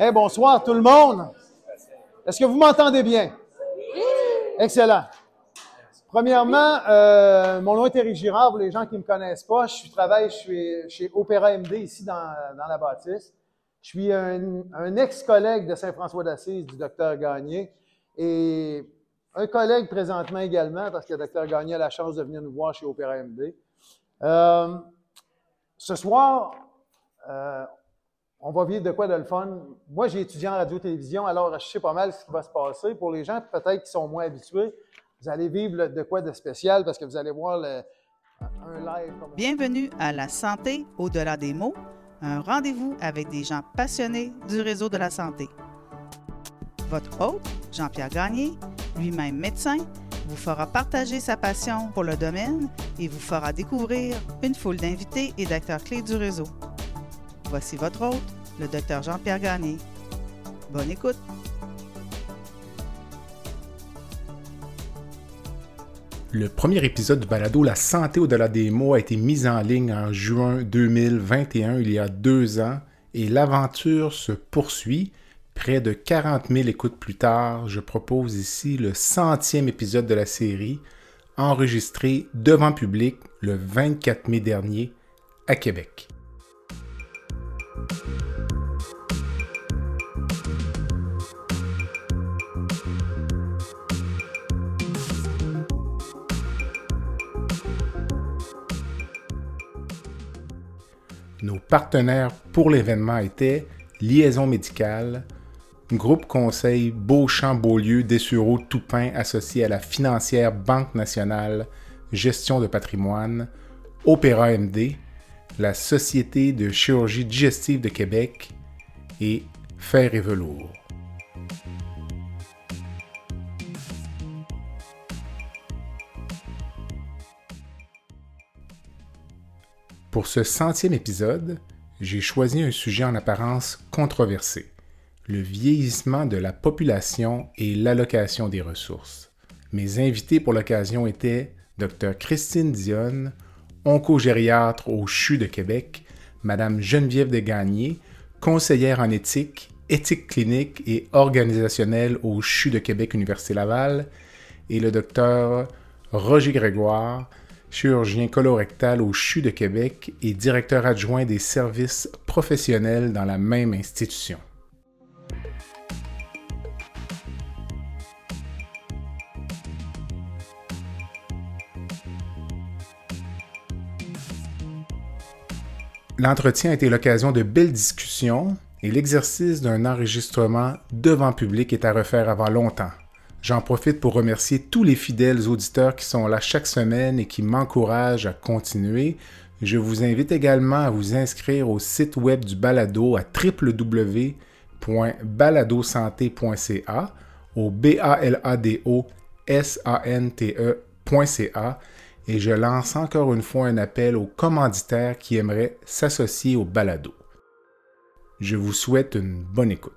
Hey, bonsoir tout le monde. Est-ce que vous m'entendez bien? Excellent. Premièrement, euh, mon nom est Éric Girard. Pour les gens qui ne me connaissent pas, je travaille chez, chez Opéra MD ici dans, dans la bâtisse. Je suis un, un ex-collègue de Saint-François d'Assise, du docteur Gagné, et un collègue présentement également, parce que le docteur Gagné a la chance de venir nous voir chez Opéra MD. Euh, ce soir, euh, on va vivre de quoi de le fun. Moi, j'ai étudié en radio-télévision, alors je sais pas mal ce qui va se passer. Pour les gens peut-être qui sont moins habitués, vous allez vivre de quoi de spécial parce que vous allez voir le, un live. Bienvenue à La santé au-delà des mots, un rendez-vous avec des gens passionnés du réseau de la santé. Votre hôte, Jean-Pierre Gagné, lui-même médecin, vous fera partager sa passion pour le domaine et vous fera découvrir une foule d'invités et d'acteurs clés du réseau. Voici votre hôte, le docteur Jean-Pierre Gagné. Bonne écoute! Le premier épisode du balado La santé au-delà des mots a été mis en ligne en juin 2021, il y a deux ans, et l'aventure se poursuit. Près de 40 000 écoutes plus tard, je propose ici le centième épisode de la série, enregistré devant public le 24 mai dernier à Québec. Nos partenaires pour l'événement étaient Liaison médicale, Groupe Conseil Beauchamp-Beaulieu Dessureau Toupin associé à la financière Banque nationale Gestion de patrimoine, Opéra MD, la Société de chirurgie digestive de Québec et Fer et Velours. Pour ce centième épisode, j'ai choisi un sujet en apparence controversé, le vieillissement de la population et l'allocation des ressources. Mes invités pour l'occasion étaient Dr Christine Dionne, oncogériatre au CHU de Québec, Madame Geneviève Desgagnés, conseillère en éthique, éthique clinique et organisationnelle au CHU de Québec Université Laval, et le docteur Roger Grégoire, chirurgien colorectal au CHU de Québec et directeur adjoint des services professionnels dans la même institution. L'entretien a été l'occasion de belles discussions et l'exercice d'un enregistrement devant public est à refaire avant longtemps. J'en profite pour remercier tous les fidèles auditeurs qui sont là chaque semaine et qui m'encouragent à continuer. Je vous invite également à vous inscrire au site web du balado à www.baladosanté.ca au b a l a d o s a n t e.ca et je lance encore une fois un appel aux commanditaires qui aimeraient s'associer au balado. Je vous souhaite une bonne écoute.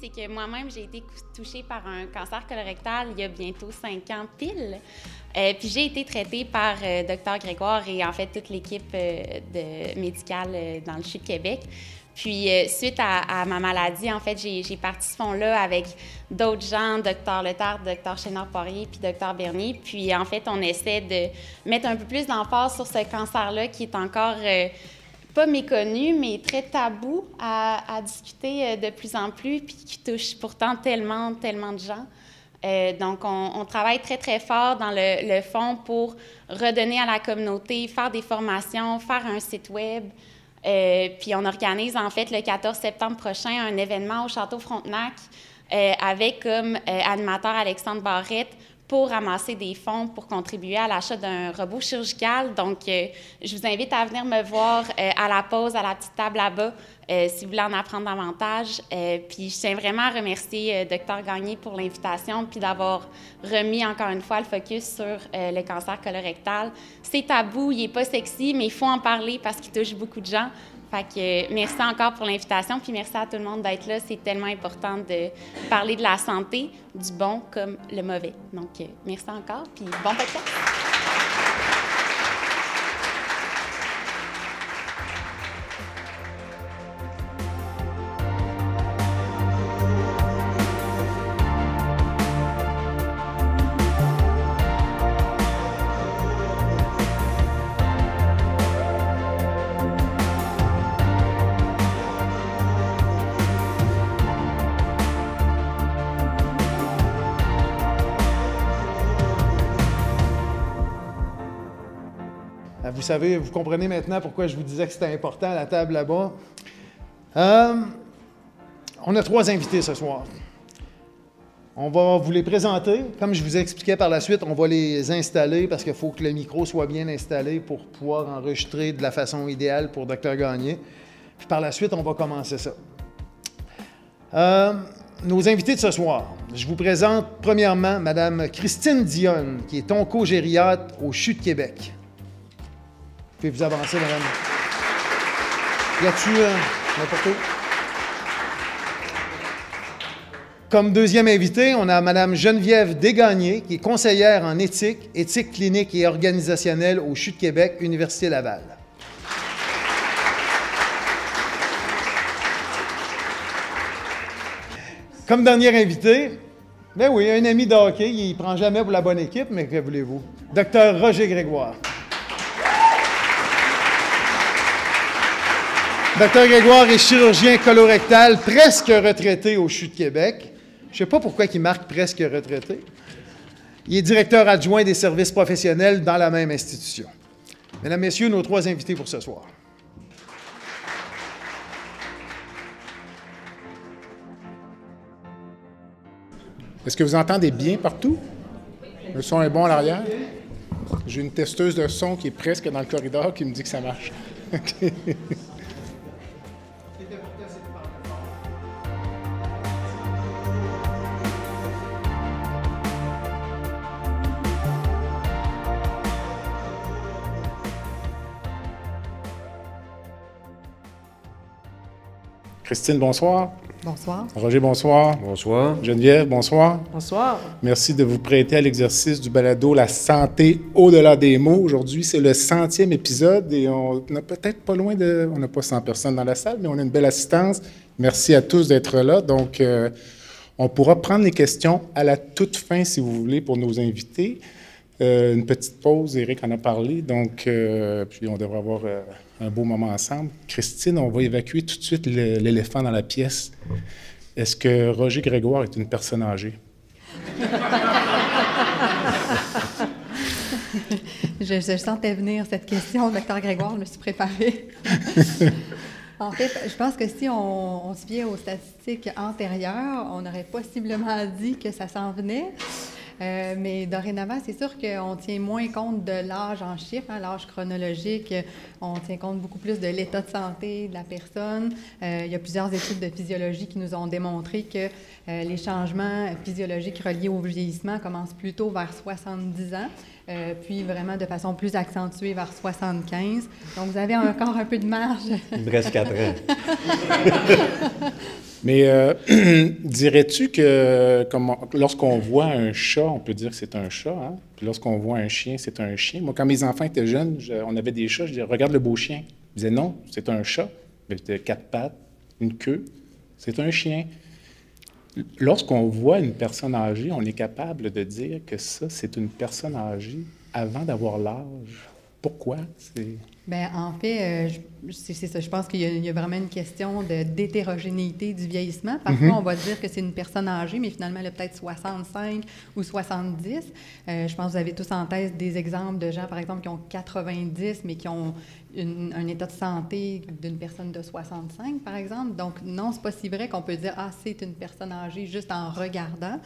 C'est que moi-même, j'ai été touchée par un cancer colorectal il y a bientôt cinq ans pile. Euh, puis j'ai été traitée par euh, Dr Grégoire et en fait toute l'équipe euh, de, médicale dans le CHU de Québec. Puis suite à, ma maladie, en fait, j'ai parti ce fond-là avec d'autres gens, Dr Letard, Dr Chénard-Poirier, puis Dr Bernier. Puis en fait, on essaie de mettre un peu plus d'emphase sur ce cancer-là qui est encore pas méconnu, mais très tabou à, discuter euh, de plus en plus, puis qui touche pourtant tellement, tellement de gens. Euh, donc, on, travaille très, très fort dans le, fond pour redonner à la communauté, faire des formations, faire un site web. Euh, puis on organise en fait le 14 septembre prochain un événement au Château Frontenac avec comme animateur Alexandre Barrette pour ramasser des fonds pour contribuer à l'achat d'un robot chirurgical. Donc, euh, je vous invite à venir me voir euh, à la pause, à la petite table là-bas, euh, si vous voulez en apprendre davantage. puis, je tiens vraiment à remercier Dr Gagné pour l'invitation, puis d'avoir remis encore une fois le focus sur le cancer colorectal. C'est tabou, il n'est pas sexy, mais il faut en parler parce qu'il touche beaucoup de gens. Fait que merci encore pour l'invitation, puis merci à tout le monde d'être là. C'est tellement important de parler de la santé, du bon comme le mauvais. Donc, euh, merci encore, puis bon podcast. Savez, vous comprenez maintenant pourquoi je vous disais que c'était important, la table là-bas. Euh, on a trois invités ce soir. On va vous les présenter. Comme je vous expliquais par la suite, on va les installer parce qu'il faut que le micro soit bien installé pour pouvoir enregistrer de la façon idéale pour Dr Gagné. Puis par la suite, on va commencer ça. Euh, nos invités de ce soir. Je vous présente premièrement Mme Christine Dionne, qui est onco-gériatre au CHU de Québec. Puis vous avancer, madame? Y a-tu euh, n'importe où? Comme deuxième invité, on a Madame Geneviève Desgagnés, qui est conseillère en éthique, éthique clinique et organisationnelle au CHU de Québec, Université Laval. Comme dernier invité, ben oui, un ami de hockey, il prend jamais pour la bonne équipe, mais que voulez-vous? Docteur Roger Grégoire. Docteur Grégoire est chirurgien colorectal, presque retraité au CHU de Québec. Je ne sais pas pourquoi il marque presque retraité. Il est directeur adjoint des services professionnels dans la même institution. Mesdames, Messieurs, nos trois invités pour ce soir. Est-ce que vous entendez bien partout? Le son est bon à l'arrière? J'ai une testeuse de son qui est presque dans le corridor qui me dit que ça marche. Christine, bonsoir. Bonsoir. Roger, bonsoir. Bonsoir. Geneviève, bonsoir. Bonsoir. Merci de vous prêter à l'exercice du balado La santé au-delà des mots. Aujourd'hui, c'est le centième épisode et on n'a peut-être pas loin de... On n'a pas 100 personnes dans la salle, mais on a une belle assistance. Merci à tous d'être là. Donc, euh, on pourra prendre les questions à la toute fin, si vous voulez, pour nos invités. Euh, une petite pause, Eric en a parlé, donc, euh, puis on devrait avoir euh, un beau moment ensemble. Christine, on va évacuer tout de suite l'éléphant dans la pièce. Est-ce que Roger Grégoire est une personne âgée? je, sentais venir cette question, docteur Grégoire, je me suis préparée. en fait, je pense que si on, on se vient aux statistiques antérieures, on aurait possiblement dit que ça s'en venait. Euh, mais dorénavant, c'est sûr qu'on tient moins compte de l'âge en chiffres, hein, l'âge chronologique. On tient compte beaucoup plus de l'état de santé de la personne. Euh, il y a plusieurs études de physiologie qui nous ont démontré que euh, les changements physiologiques reliés au vieillissement commencent plutôt vers 70 ans. puis vraiment de façon plus accentuée vers 75. Donc, vous avez encore un peu de marge. Il me reste 4 ans. Mais euh, dirais-tu que lorsqu'on voit un chat, on peut dire que c'est un chat, hein? puis lorsqu'on voit un chien, c'est un chien. Moi, quand mes enfants étaient jeunes, on avait des chats, je disais, regarde le beau chien. Ils disaient, non, c'est un chat. Il avait quatre pattes, une queue, c'est un chien. Lorsqu'on voit une personne âgée, on est capable de dire que ça, c'est une personne âgée avant d'avoir l'âge. Pourquoi? Bien, en fait, euh, c'est ça. Je pense qu'il y, a vraiment une question d'hétérogénéité du vieillissement. Parfois, mhm. on va dire que c'est une personne âgée, mais finalement, elle a peut-être 65 ou 70. Euh, je pense que vous avez tous en tête des exemples de gens, par exemple, qui ont 90, mais qui ont, un état de santé d'une personne de 65, par exemple. Donc, non, c'est pas si vrai qu'on peut dire, ah, c'est une personne âgée juste en regardant.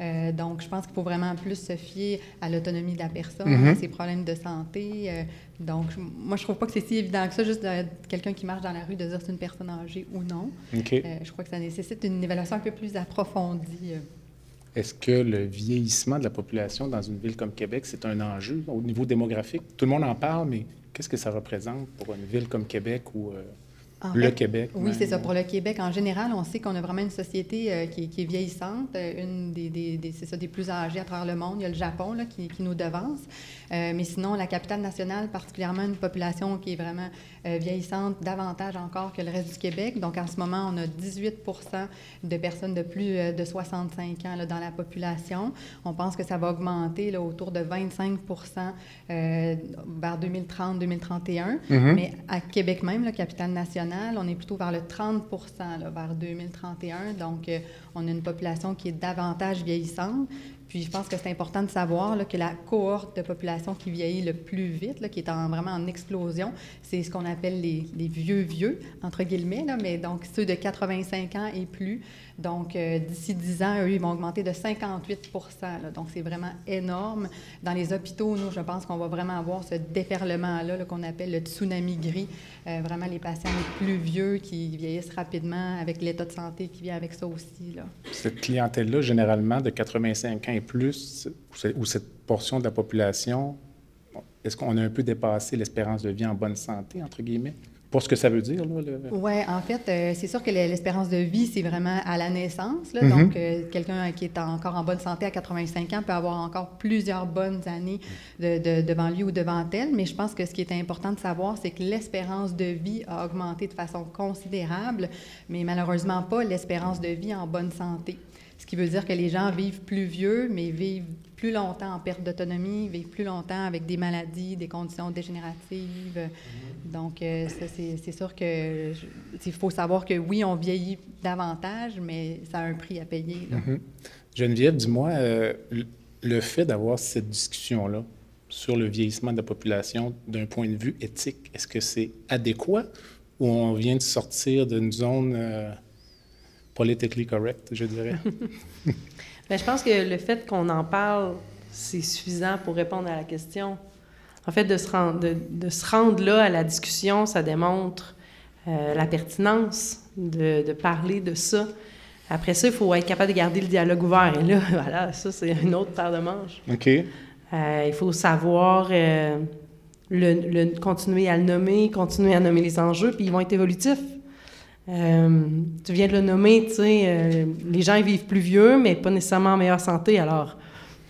Euh, donc, je pense qu'il faut vraiment plus se fier à l'autonomie de la personne, à Mhm. ses problèmes de santé. Euh, donc, moi, je trouve pas que c'est si évident que ça, juste quelqu'un qui marche dans la rue, de dire c'est une personne âgée ou non. Euh, je crois que ça nécessite une évaluation un peu plus approfondie. Est-ce que le vieillissement de la population dans une ville comme Québec, c'est un enjeu au niveau démographique? Tout le monde en parle, mais qu'est-ce que ça représente pour une ville comme Québec ou euh, le fait, Québec? Oui, c'est ça. Pour le Québec, en général, on sait qu'on a vraiment une société euh, qui, est- qui est vieillissante, euh, une des, des- des- c'est ça, des plus âgées à travers le monde. Il y a le Japon là, qui, qui nous devance. Euh, mais sinon, la capitale nationale, particulièrement une population qui est vraiment euh, vieillissante, davantage encore que le reste du Québec. Donc, en ce moment, on a 18 de personnes de plus euh, de 65 ans là, dans la population. On pense que ça va augmenter là, autour de 25 euh, vers 2030-2031. Mhm. Mais à Québec même, la capitale nationale, on est plutôt vers le 30 là, vers 2031. Donc, on a une population qui est davantage vieillissante. Puis, je pense que c'est important de savoir que la cohorte de population qui vieillit le plus vite, qui est en- vraiment en explosion, c'est ce qu'on appelle les, vieux vieux, entre guillemets, mais donc ceux de 85 ans et plus. Donc, euh, d'ici 10 ans, eux, ils vont augmenter de 58 là. Donc, c'est vraiment énorme. Dans les hôpitaux, nous, je pense qu'on va vraiment avoir ce déferlement-là là, qu'on appelle le tsunami gris. Euh, vraiment, les patients les plus vieux qui vieillissent rapidement avec l'état de santé qui vient avec ça aussi. Cette clientèle-là, généralement, de 85 ans et plus, ou ce- ou cette portion de la population, est-ce qu'on a un peu dépassé l'espérance de vie en bonne santé, entre guillemets? Pour ce que ça veut dire, là? le- Oui, en fait, euh, c'est sûr que le- l'espérance de vie, c'est vraiment à la naissance. là. Mhm. Donc, euh, quelqu'un qui est encore en bonne santé à 85 ans peut avoir encore plusieurs bonnes années de- de- devant lui ou devant elle. Mais je pense que ce qui est important de savoir, c'est que l'espérance de vie a augmenté de façon considérable, mais malheureusement pas l'espérance de vie en bonne santé. Ce qui veut dire que les gens vivent plus vieux, mais vivent plus longtemps en perte d'autonomie, vivent plus longtemps avec des maladies, des conditions dégénératives. Donc, euh, ça, c'est sûr que je- il faut savoir que oui, on vieillit davantage, mais ça a un prix à payer. Mhm. Geneviève, dis-moi, euh, le- le fait d'avoir cette discussion-là sur le vieillissement de la population d'un point de vue éthique, est-ce que c'est adéquat ou on vient de sortir d'une zone euh, politically correct, je dirais? Bien, je pense que le fait qu'on en parle, c'est suffisant pour répondre à la question. En fait, de se rendre, de, de se rendre là à la discussion, ça démontre euh, la pertinence de, de parler de ça. Après ça, il faut être capable de garder le dialogue ouvert. Et là, voilà, ça, c'est une autre paire de manches. OK. Euh, il faut savoir euh, le, le- continuer à le nommer, continuer à nommer les enjeux, puis ils vont être évolutifs. Euh, tu viens de le nommer, tu sais, euh, les gens vivent plus vieux, mais pas nécessairement en meilleure santé. Alors,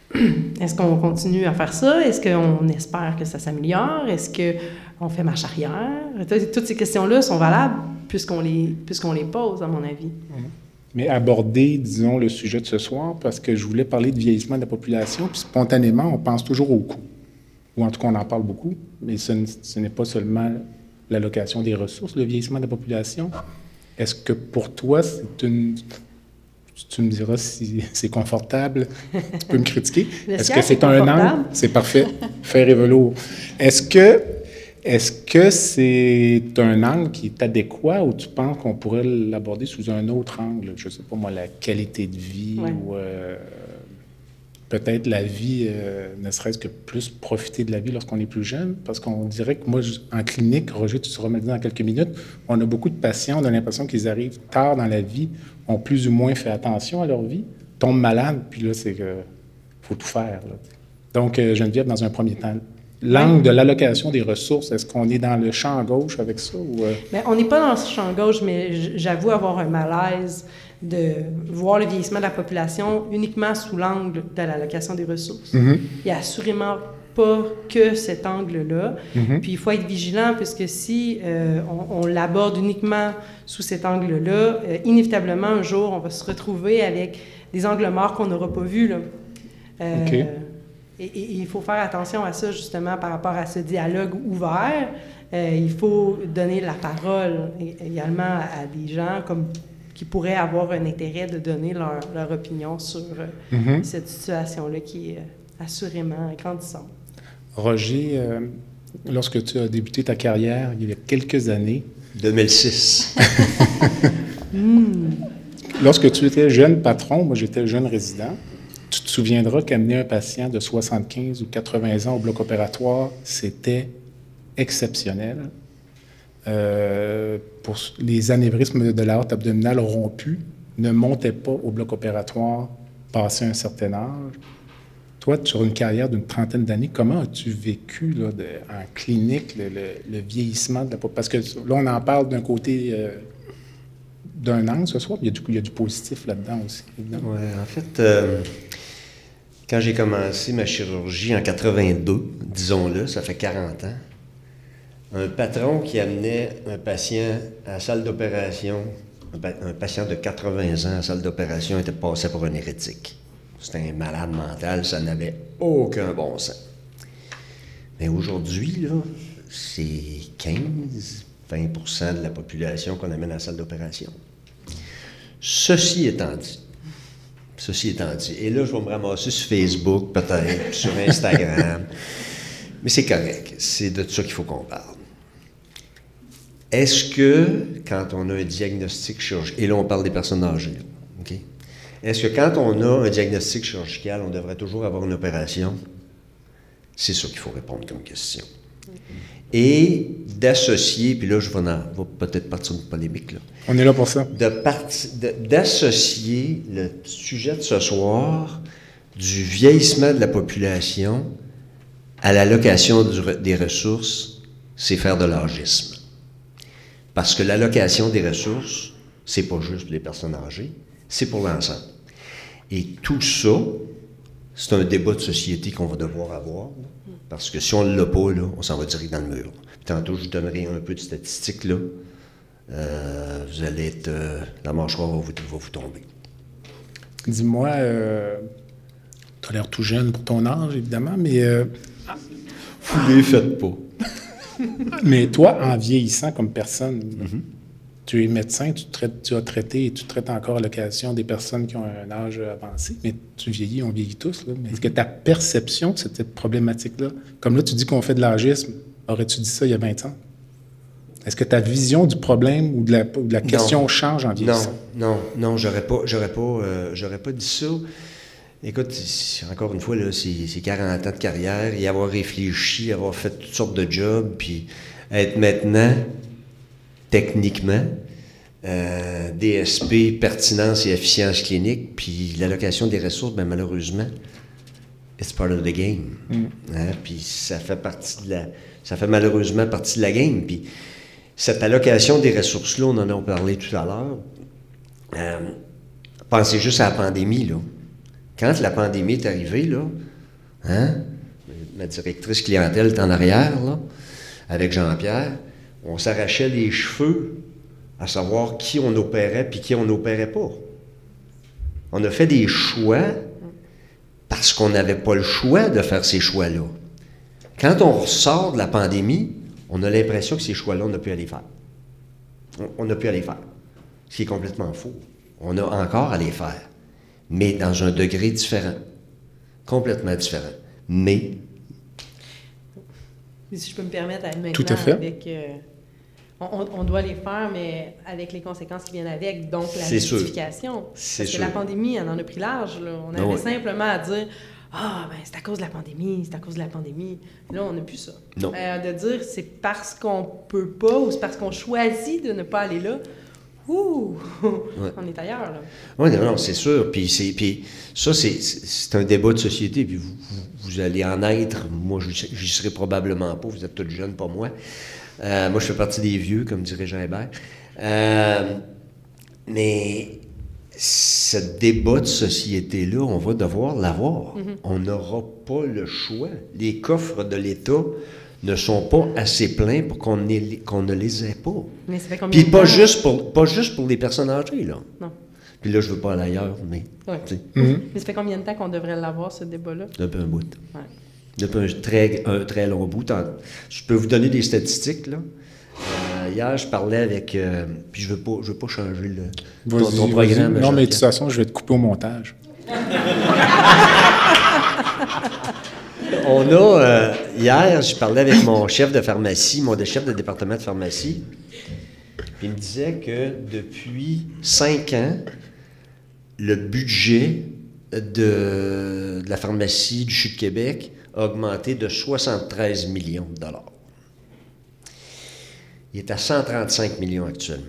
est-ce qu'on continue à faire ça? Est-ce qu'on espère que ça s'améliore? Est-ce qu'on fait marche arrière? Toutes ces questions-là sont valables puisqu'on les, puisqu'on les pose, à mon avis. Mais aborder, disons, le sujet de ce soir, parce que je voulais parler de vieillissement de la population, puis spontanément, on pense toujours au coût. Ou en tout cas, on en parle beaucoup, mais ce n'est pas seulement l'allocation des ressources, le vieillissement de la population. Est-ce que pour toi, c'est une... Tu me diras si c'est confortable, tu peux me critiquer. Est-ce que c'est est un angle? C'est parfait. Faire et velours. Est-ce que est-ce que c'est un angle qui est adéquat ou tu penses qu'on pourrait l'aborder sous un autre angle? Je ne sais pas moi, la qualité de vie Ouais. ou euh, peut-être la vie, euh, ne serait-ce que plus profiter de la vie lorsqu'on est plus jeune? Parce qu'on dirait que moi, en clinique, Roger, tu le dire dans quelques minutes, on a beaucoup de patients, on a l'impression qu'ils arrivent tard dans la vie, ont plus ou moins fait attention à leur vie, tombent malades, puis là, c'est que faut tout faire. là. Donc, euh, Geneviève, dans un premier temps, l'angle de l'allocation des ressources, est-ce qu'on est dans le champ gauche avec ça ou euh, Bien, on n'est pas dans ce champ gauche, mais j'avoue avoir un malaise de voir le vieillissement de la population uniquement sous l'angle de l'allocation des ressources. Il n'y a assurément pas que cet angle-là. Puis il faut être vigilant, puisque si euh, on, on l'aborde uniquement sous cet angle-là, euh, inévitablement, un jour, on va se retrouver avec des angles morts qu'on n'aura pas vus. Là. Euh, OK. et, il faut faire attention à ça, justement, par rapport à ce dialogue ouvert. Il faut donner la parole également à, à des gens comme, qui pourraient avoir un intérêt de donner leur, leur opinion sur euh, Mhm. cette situation-là qui est euh, assurément grandissante. Roger, euh, lorsque tu as débuté ta carrière il y a quelques années. 2006. Lorsque tu étais jeune patron, moi j'étais jeune résident, tu te souviendras qu'amener un patient de 75 ou 80 ans au bloc opératoire, c'était exceptionnel. Euh, les anévrismes de la haute abdominale rompus ne montaient pas au bloc opératoire passé un certain âge. Toi, sur une carrière d'une trentaine d'années, comment as-tu vécu en clinique le, vieillissement de la? Parce que là, on en parle d'un côté euh, d'un angle ce soir, mais il y a du, il y a du positif là-dedans aussi. En fait, euh, quand j'ai commencé ma chirurgie en 82, disons-le, ça fait 40 ans, un patron qui amenait un patient à la salle d'opération, un, patient de 80 ans à la salle d'opération était passé pour un hérétique. C'était un malade mental, ça n'avait aucun bon sens. Mais aujourd'hui, c'est 15-20% de la population qu'on amène à la salle d'opération. Ceci étant dit, ceci étant dit, et là, je vais me ramasser sur Facebook, peut-être, sur Instagram, mais c'est correct, c'est de ça qu'il faut qu'on parle. Est-ce que, quand on a un diagnostic chirurgical, et là, on parle des personnes âgées, OK? Est-ce que quand on a un diagnostic chirurgical, on devrait toujours avoir une opération? C'est ça qu'il faut répondre comme question. Et d'associer, puis là, je vais, peut-être partir de polémique, là. On est là pour ça. D'associer le sujet de ce soir du vieillissement de la population à l'allocation des ressources, c'est faire de l'âgisme. Parce que l'allocation des ressources, c'est pas juste les personnes âgées, c'est pour l'ensemble. Et tout ça, c'est un débat de société qu'on va devoir avoir. Parce que si on ne l'a pas, là, on s'en va direct dans le mur. tantôt, je vous donnerai un peu de statistiques. Là. Euh, vous allez être. Euh, la mâchoire va vous, va vous tomber. Dis-moi, euh, tu as l'air tout jeune pour ton âge, évidemment, mais. vous les faites pas. Mais toi, en vieillissant comme personne, tu es médecin, tu, traites, tu as traité et tu traites encore à l'occasion des personnes qui ont un âge avancé, mais tu vieillis, on vieillit tous. Mais est-ce que ta perception de cette problématique-là, comme là, tu dis qu'on fait de l'âgisme, aurais-tu dit ça il y a 20 ans? Est-ce que ta vision du problème ou de la, question change en vieillissant? Non, non, non, j'aurais pas, j'aurais pas, euh, j'aurais pas dit ça. Écoute, encore une fois, c'est 40 ans de carrière, y avoir réfléchi, avoir fait toutes sortes de jobs, puis être maintenant, techniquement, euh, DSP, pertinence et efficience clinique, puis l'allocation des ressources, bien malheureusement, it's part of the game. Mm. Hein, puis ça fait partie de la, ça fait malheureusement partie de la game. Puis cette allocation des ressources-là, on en a parlé tout à l'heure. Euh, pensez juste à la pandémie, là. Quand la pandémie est arrivée, là, hein, ma directrice clientèle est en arrière, là, avec Jean-Pierre, on s'arrachait les cheveux à savoir qui on opérait puis qui on n'opérait pas. On a fait des choix parce qu'on n'avait pas le choix de faire ces choix-là. Quand on ressort de la pandémie, on a l'impression que ces choix-là, on n'a pu aller faire. On n'a pu aller faire. Ce qui est complètement faux. On a encore à les faire mais dans un degré différent. Complètement différent. Mais. Si je peux me permettre, maintenant, Tout à fait. avec. Euh, on, doit les faire, mais avec les conséquences qui viennent avec, donc la justification. Parce que la pandémie, on en a pris large. Là. On ah avait simplement à dire Ah, ben c'est à cause de la pandémie, c'est à cause de la pandémie. Là, on n'a plus ça. Non. Euh, de dire c'est parce qu'on peut pas ou c'est parce qu'on choisit de ne pas aller là. Ouh! On est ailleurs, là. Oui, non, c'est sûr. Puis, puis ça, c'est un débat de société. Puis vous, vous, allez en être. Moi, j'y serai probablement pas. Vous êtes tous jeunes, pas moi. Euh, moi, je fais partie des vieux, comme dirait Jean Hébert. Euh, mais ce débat de société-là, on va devoir l'avoir. Mm-hmm. On n'aura pas le choix. Les coffres de l'État ne sont pas assez pleins pour qu'on ne les ait pas. Mais ça fait combien Puis pas juste, pour, pas juste pour les personnes âgées, là. Non. Puis là, je veux pas aller ailleurs, mais... Mhm. Mais ça fait combien de temps qu'on devrait l'avoir, ce débat-là? Depuis un bout. Ouais. Depuis un très, un très long bout. Je peux vous donner des statistiques, là. Euh, hier, je parlais avec... Euh, puis je veux pas, je veux pas changer le, ton, programme. Non, mais de toute façon, je vais te couper au montage. On a, euh, hier, je parlais avec mon chef de pharmacie, mon chef de département de pharmacie, il me disait que depuis cinq ans, le budget de, de la pharmacie du CHU de Québec a augmenté de 73 millions de dollars. Il est à 135 millions actuellement.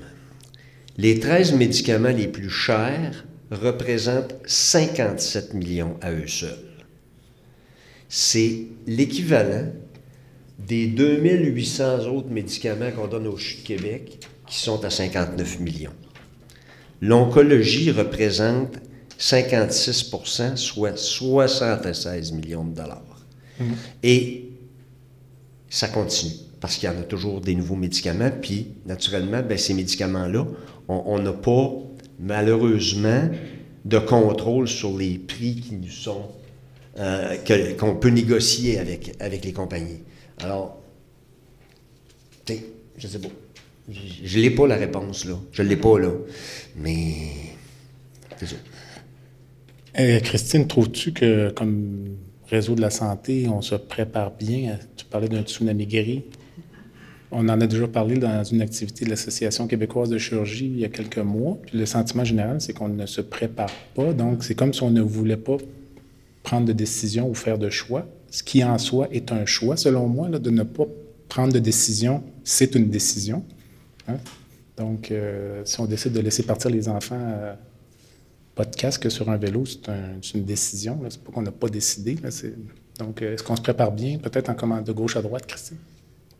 Les 13 médicaments les plus chers représentent 57 millions à eux seuls. C'est l'équivalent des 2800 autres médicaments qu'on donne au CHU de Québec qui sont à 59 millions. L'oncologie représente 56% soit 76 millions de dollars. Et ça continue parce qu'il y en a toujours des nouveaux médicaments. Puis, naturellement, ben, ces médicaments-là, on n'a pas, malheureusement, de contrôle sur les prix qui nous sont, euh, qu'on peut négocier avec, avec les compagnies. Alors, tu sais, je sais pas. Je n'ai pas la réponse, là. Je ne l'ai pas, là. Mais, c'est ça. Euh, Christine, trouves-tu que, comme réseau de la santé, on se prépare bien? Tu parlais d'un tsunami guéri? On en a déjà parlé dans une activité de l'Association québécoise de chirurgie il y a quelques mois. Le sentiment général, c'est qu'on ne se prépare pas. Donc, c'est comme si on ne voulait pas prendre de décision ou faire de choix, ce qui en soi est un choix, selon moi, là, de ne pas prendre de décision, c'est une décision. Hein. Donc, euh, si on décide de laisser partir les enfants, euh, pas de casque sur un vélo, c'est un, une décision. C'est pas qu'on n'a pas décidé. Donc, euh, est-ce qu'on se prépare bien, peut-être en commande de gauche à droite, Christine?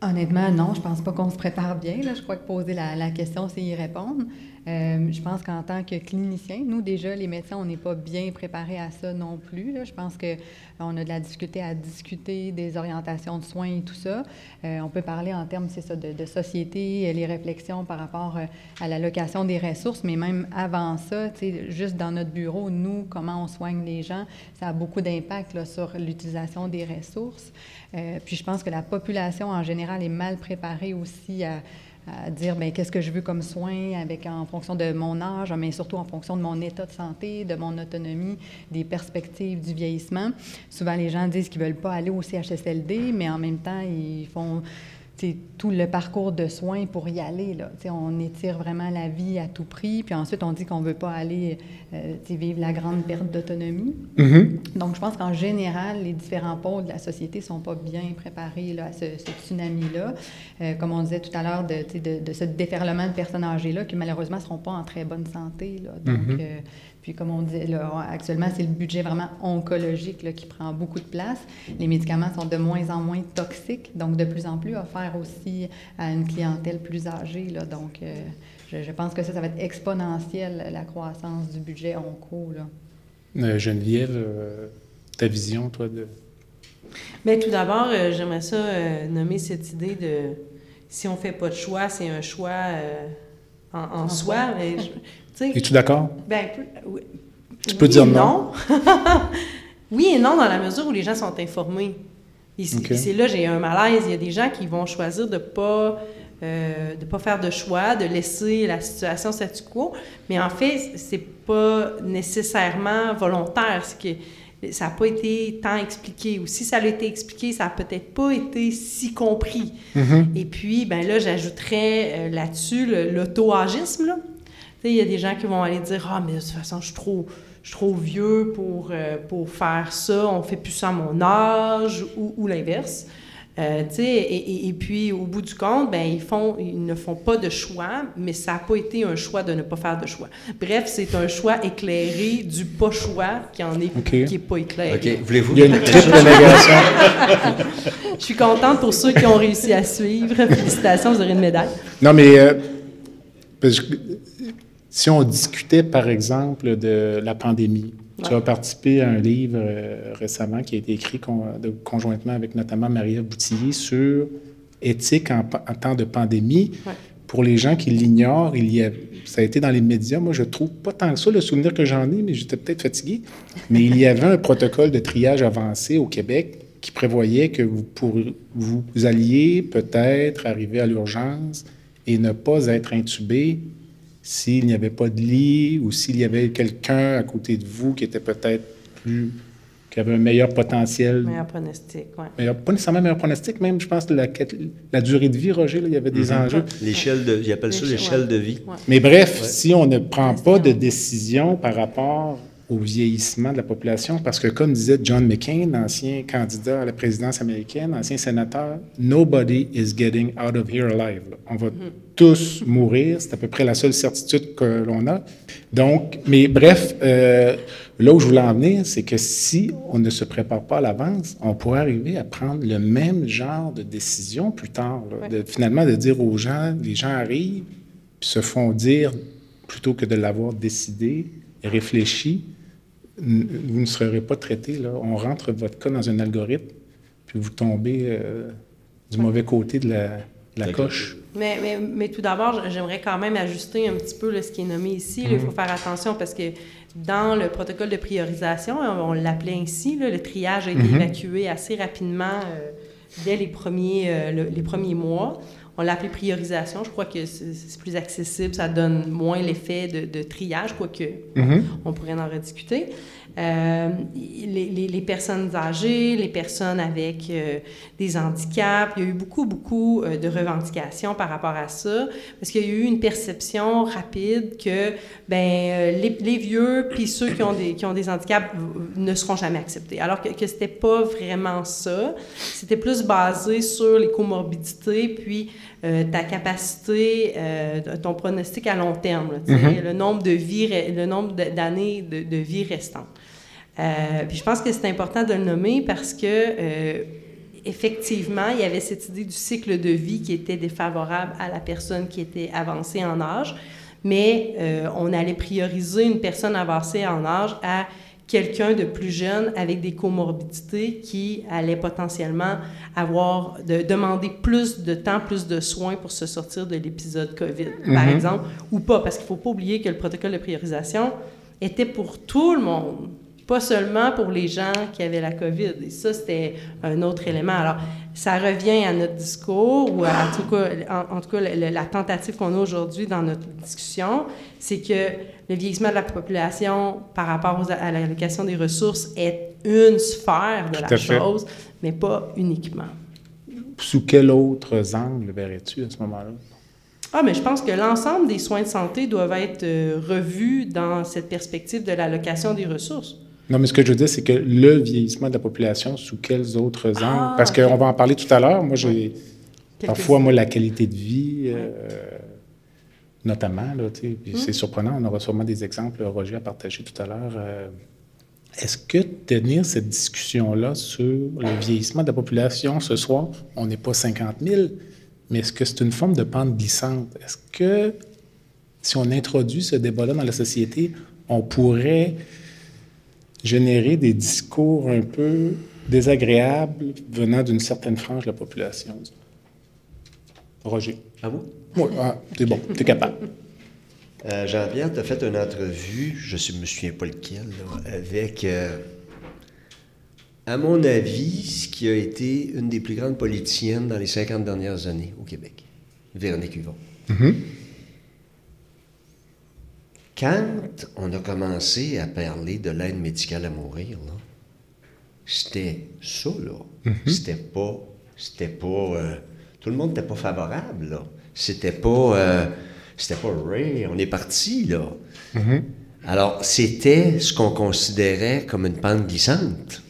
Honnêtement, non, je pense pas qu'on se prépare bien. Là. Je crois que poser la question, c'est y répondre. Euh, je pense qu'en tant que clinicien, nous déjà, les médecins, on n'est pas bien préparés à ça non plus. Je pense qu'on a de la difficulté à discuter des orientations de soins et tout ça. Euh, on peut parler en termes, de, société, les réflexions par rapport euh, à l'allocation des ressources, mais même avant ça, juste dans notre bureau, nous, comment on soigne les gens, ça a beaucoup d'impact sur l'utilisation des ressources. Euh, puis je pense que la population en général est mal préparée aussi à, à dire ben, qu'est-ce que je veux comme soin avec, en fonction de mon âge, mais surtout en fonction de mon état de santé, de mon autonomie, des perspectives du vieillissement. Souvent, les gens disent qu'ils veulent pas aller au CHSLD, mais en même temps, ils font tout le parcours de soins pour y aller. Là. On étire vraiment la vie à tout prix, puis ensuite on dit qu'on ne veut pas aller euh, vivre la grande perte d'autonomie. Mm-hmm. Donc je pense qu'en général, les différents pôles de la société ne sont pas bien préparés là, à ce, tsunami-là. Euh, comme on disait tout à l'heure, de, de, de, ce déferlement de personnes âgées-là qui malheureusement ne seront pas en très bonne santé. Là. Donc, Mm-hmm. euh, puis comme on dit, là, actuellement, c'est le budget vraiment oncologique là, qui prend beaucoup de place. Les médicaments sont de moins en moins toxiques, donc de plus en plus offerts aussi à une clientèle plus âgée. Là, donc, euh, je, je, pense que ça, ça va être exponentiel, la croissance du budget onco. Là. Euh, Geneviève, euh, ta vision, toi, de... Bien, tout d'abord, euh, j'aimerais ça euh, nommer cette idée de si on ne fait pas de choix, c'est un choix euh, en, en, en, soi. Mais je, Es-tu d'accord? Ben, oui, tu peux oui dire non. non. oui et non, dans la mesure où les gens sont informés. Okay. c'est là j'ai un malaise. Il y a des gens qui vont choisir de ne pas, euh, de pas faire de choix, de laisser la situation statu quo. Mais en fait, c'est pas nécessairement volontaire. Que ça n'a pas été tant expliqué. Ou si ça a été expliqué, ça n'a peut-être pas été si compris. Mm -hmm. Et puis, ben là, j'ajouterais euh, là-dessus l'auto-agisme. Il y a des gens qui vont aller dire Ah, mais de toute façon, je suis trop, je suis trop vieux pour, euh, pour faire ça, on fait plus ça à mon âge, ou, ou l'inverse. Euh, et, et, et, puis, au bout du compte, ben, ils, font, ils ne font pas de choix, mais ça n'a pas été un choix de ne pas faire de choix. Bref, c'est un choix éclairé du pas-choix qui en est, okay. qui est pas éclairé. OK. Voulez-vous... Il y a une triple négation. Je suis contente pour ceux qui ont réussi à suivre. Félicitations, vous aurez une médaille. Non, mais... Euh, parce que, si on discutait, par exemple, de la pandémie, ouais. tu as participé à un livre euh, récemment qui a été écrit con, de, conjointement avec notamment Marie-Ève Boutillier sur éthique en, en temps de pandémie. Ouais. Pour les gens qui l'ignorent, il y a, ça a été dans les médias. Moi, je trouve pas tant que ça le souvenir que j'en ai, mais j'étais peut-être fatigué. Mais il y avait un protocole de triage avancé au Québec qui prévoyait que vous, pour, vous alliez peut-être arriver à l'urgence et ne pas être intubé s'il n'y avait pas de lit ou s'il y avait quelqu'un à côté de vous qui était peut-être plus qui avait un meilleur potentiel. Meilleur pronostic, oui. Meilleur, pas nécessairement meilleur pronostic, même, je pense, que la, la durée de vie, Roger, là, il y avait des Mhm. enjeux. L'échelle de, ils appellent ça L'échelle, ouais. de vie. Ouais. Mais bref, si on ne prend pas de décision par rapport au vieillissement de la population, parce que comme disait John McCain, ancien candidat à la présidence américaine, ancien sénateur, nobody is getting out of here alive. là. On va tous mourir, c'est à peu près la seule certitude que l'on a. Donc, mais bref, euh, là où je voulais en venir, c'est que si on ne se prépare pas à l'avance, on pourrait arriver à prendre le même genre de décision plus tard. là. De- finalement, de dire aux gens, les gens arrivent, puis se font dire, plutôt que de l'avoir décidé, réfléchi, vous ne serez pas traité. Là. On rentre votre cas dans un algorithme, puis vous tombez euh, du mauvais côté de la, de la coche. Mais, mais, mais tout d'abord, j'aimerais quand même ajuster un petit peu là, ce qui est nommé ici. là. Il faut faire attention parce que dans le protocole de priorisation, on, on l'appelait ainsi, là, le triage a été évacué assez rapidement euh, dès les premiers, euh, le- les premiers mois. On l'a appelé priorisation. Je crois que c'est plus accessible, ça donne moins l'effet de, de triage, quoique on pourrait en rediscuter. Euh, les, les- les personnes âgées, les personnes avec euh, des handicaps, il y a eu beaucoup, beaucoup euh, de revendications par rapport à ça, parce qu'il y a eu une perception rapide que ben, les, les vieux puis ceux qui ont des, qui ont des handicaps ne seront jamais acceptés. Alors que, que c'était pas vraiment ça. C'était plus basé sur les comorbidités, puis ta capacité, ton pronostic à long terme, là, sais, le nombre de vies, le nombre d'années de, de vie restantes. Euh, puis je pense que c'est important de le nommer parce que euh, effectivement, il y avait cette idée du cycle de vie qui était défavorable à la personne qui était avancée en âge, mais euh, on allait prioriser une personne avancée en âge à quelqu'un de plus jeune avec des comorbidités qui allait potentiellement avoir de demander plus de temps, plus de soins pour se sortir de l'épisode COVID, par exemple, ou pas, parce qu'il ne faut pas oublier que le protocole de priorisation était pour tout le monde, pas seulement pour les gens qui avaient la COVID. Et ça, c'était un autre élément. Alors, ça revient à notre discours, ou à, en tout cas, en, en tout cas, le- le- la tentative qu'on a aujourd'hui dans notre discussion, c'est que le vieillissement de la population par rapport aux- à l'allocation des ressources est une sphère de la fait. chose, mais pas uniquement. Sous quel autre angle verrais-tu à ce moment-là? Ah, mais je pense que l'ensemble des soins de santé doivent être euh, revus dans cette perspective de l'allocation des ressources. Non, mais ce que je veux dire, c'est que le vieillissement de la population, sous quels autres angles? Ah, Parce qu'on va en parler tout à l'heure. Moi, j'ai parfois, moi, la qualité de vie, euh, notamment, là, tu sais, puis c'est surprenant. On aura sûrement des exemples, Roger a partagé tout à l'heure. euh, Est-ce que tenir cette discussion-là sur le vieillissement de la population ce soir, on n'est pas 50 000, mais est-ce que c'est une forme de pente glissante? Est-ce que si on introduit ce débat-là dans la société, on pourrait générer des discours un peu désagréables venant d'une certaine frange de la population? Roger. Ah bon? Oui, ah, t'es bon, t'es capable. Euh, Jean-Pierre, tu as fait une entrevue, je ne me souviens pas lequel, là, avec, euh, à mon avis, ce qui a été une des plus grandes politiciennes dans les 50 dernières années au Québec, Véronique Yvon. Quand on a commencé à parler de l'aide médicale à mourir, là, c'était ça, là. C'était pas. C'était pas. euh, tout le monde n'était pas favorable, là. C'était pas. euh, c'était pas Ray, on est parti, là. Alors, c'était ce qu'on considérait comme une pente glissante.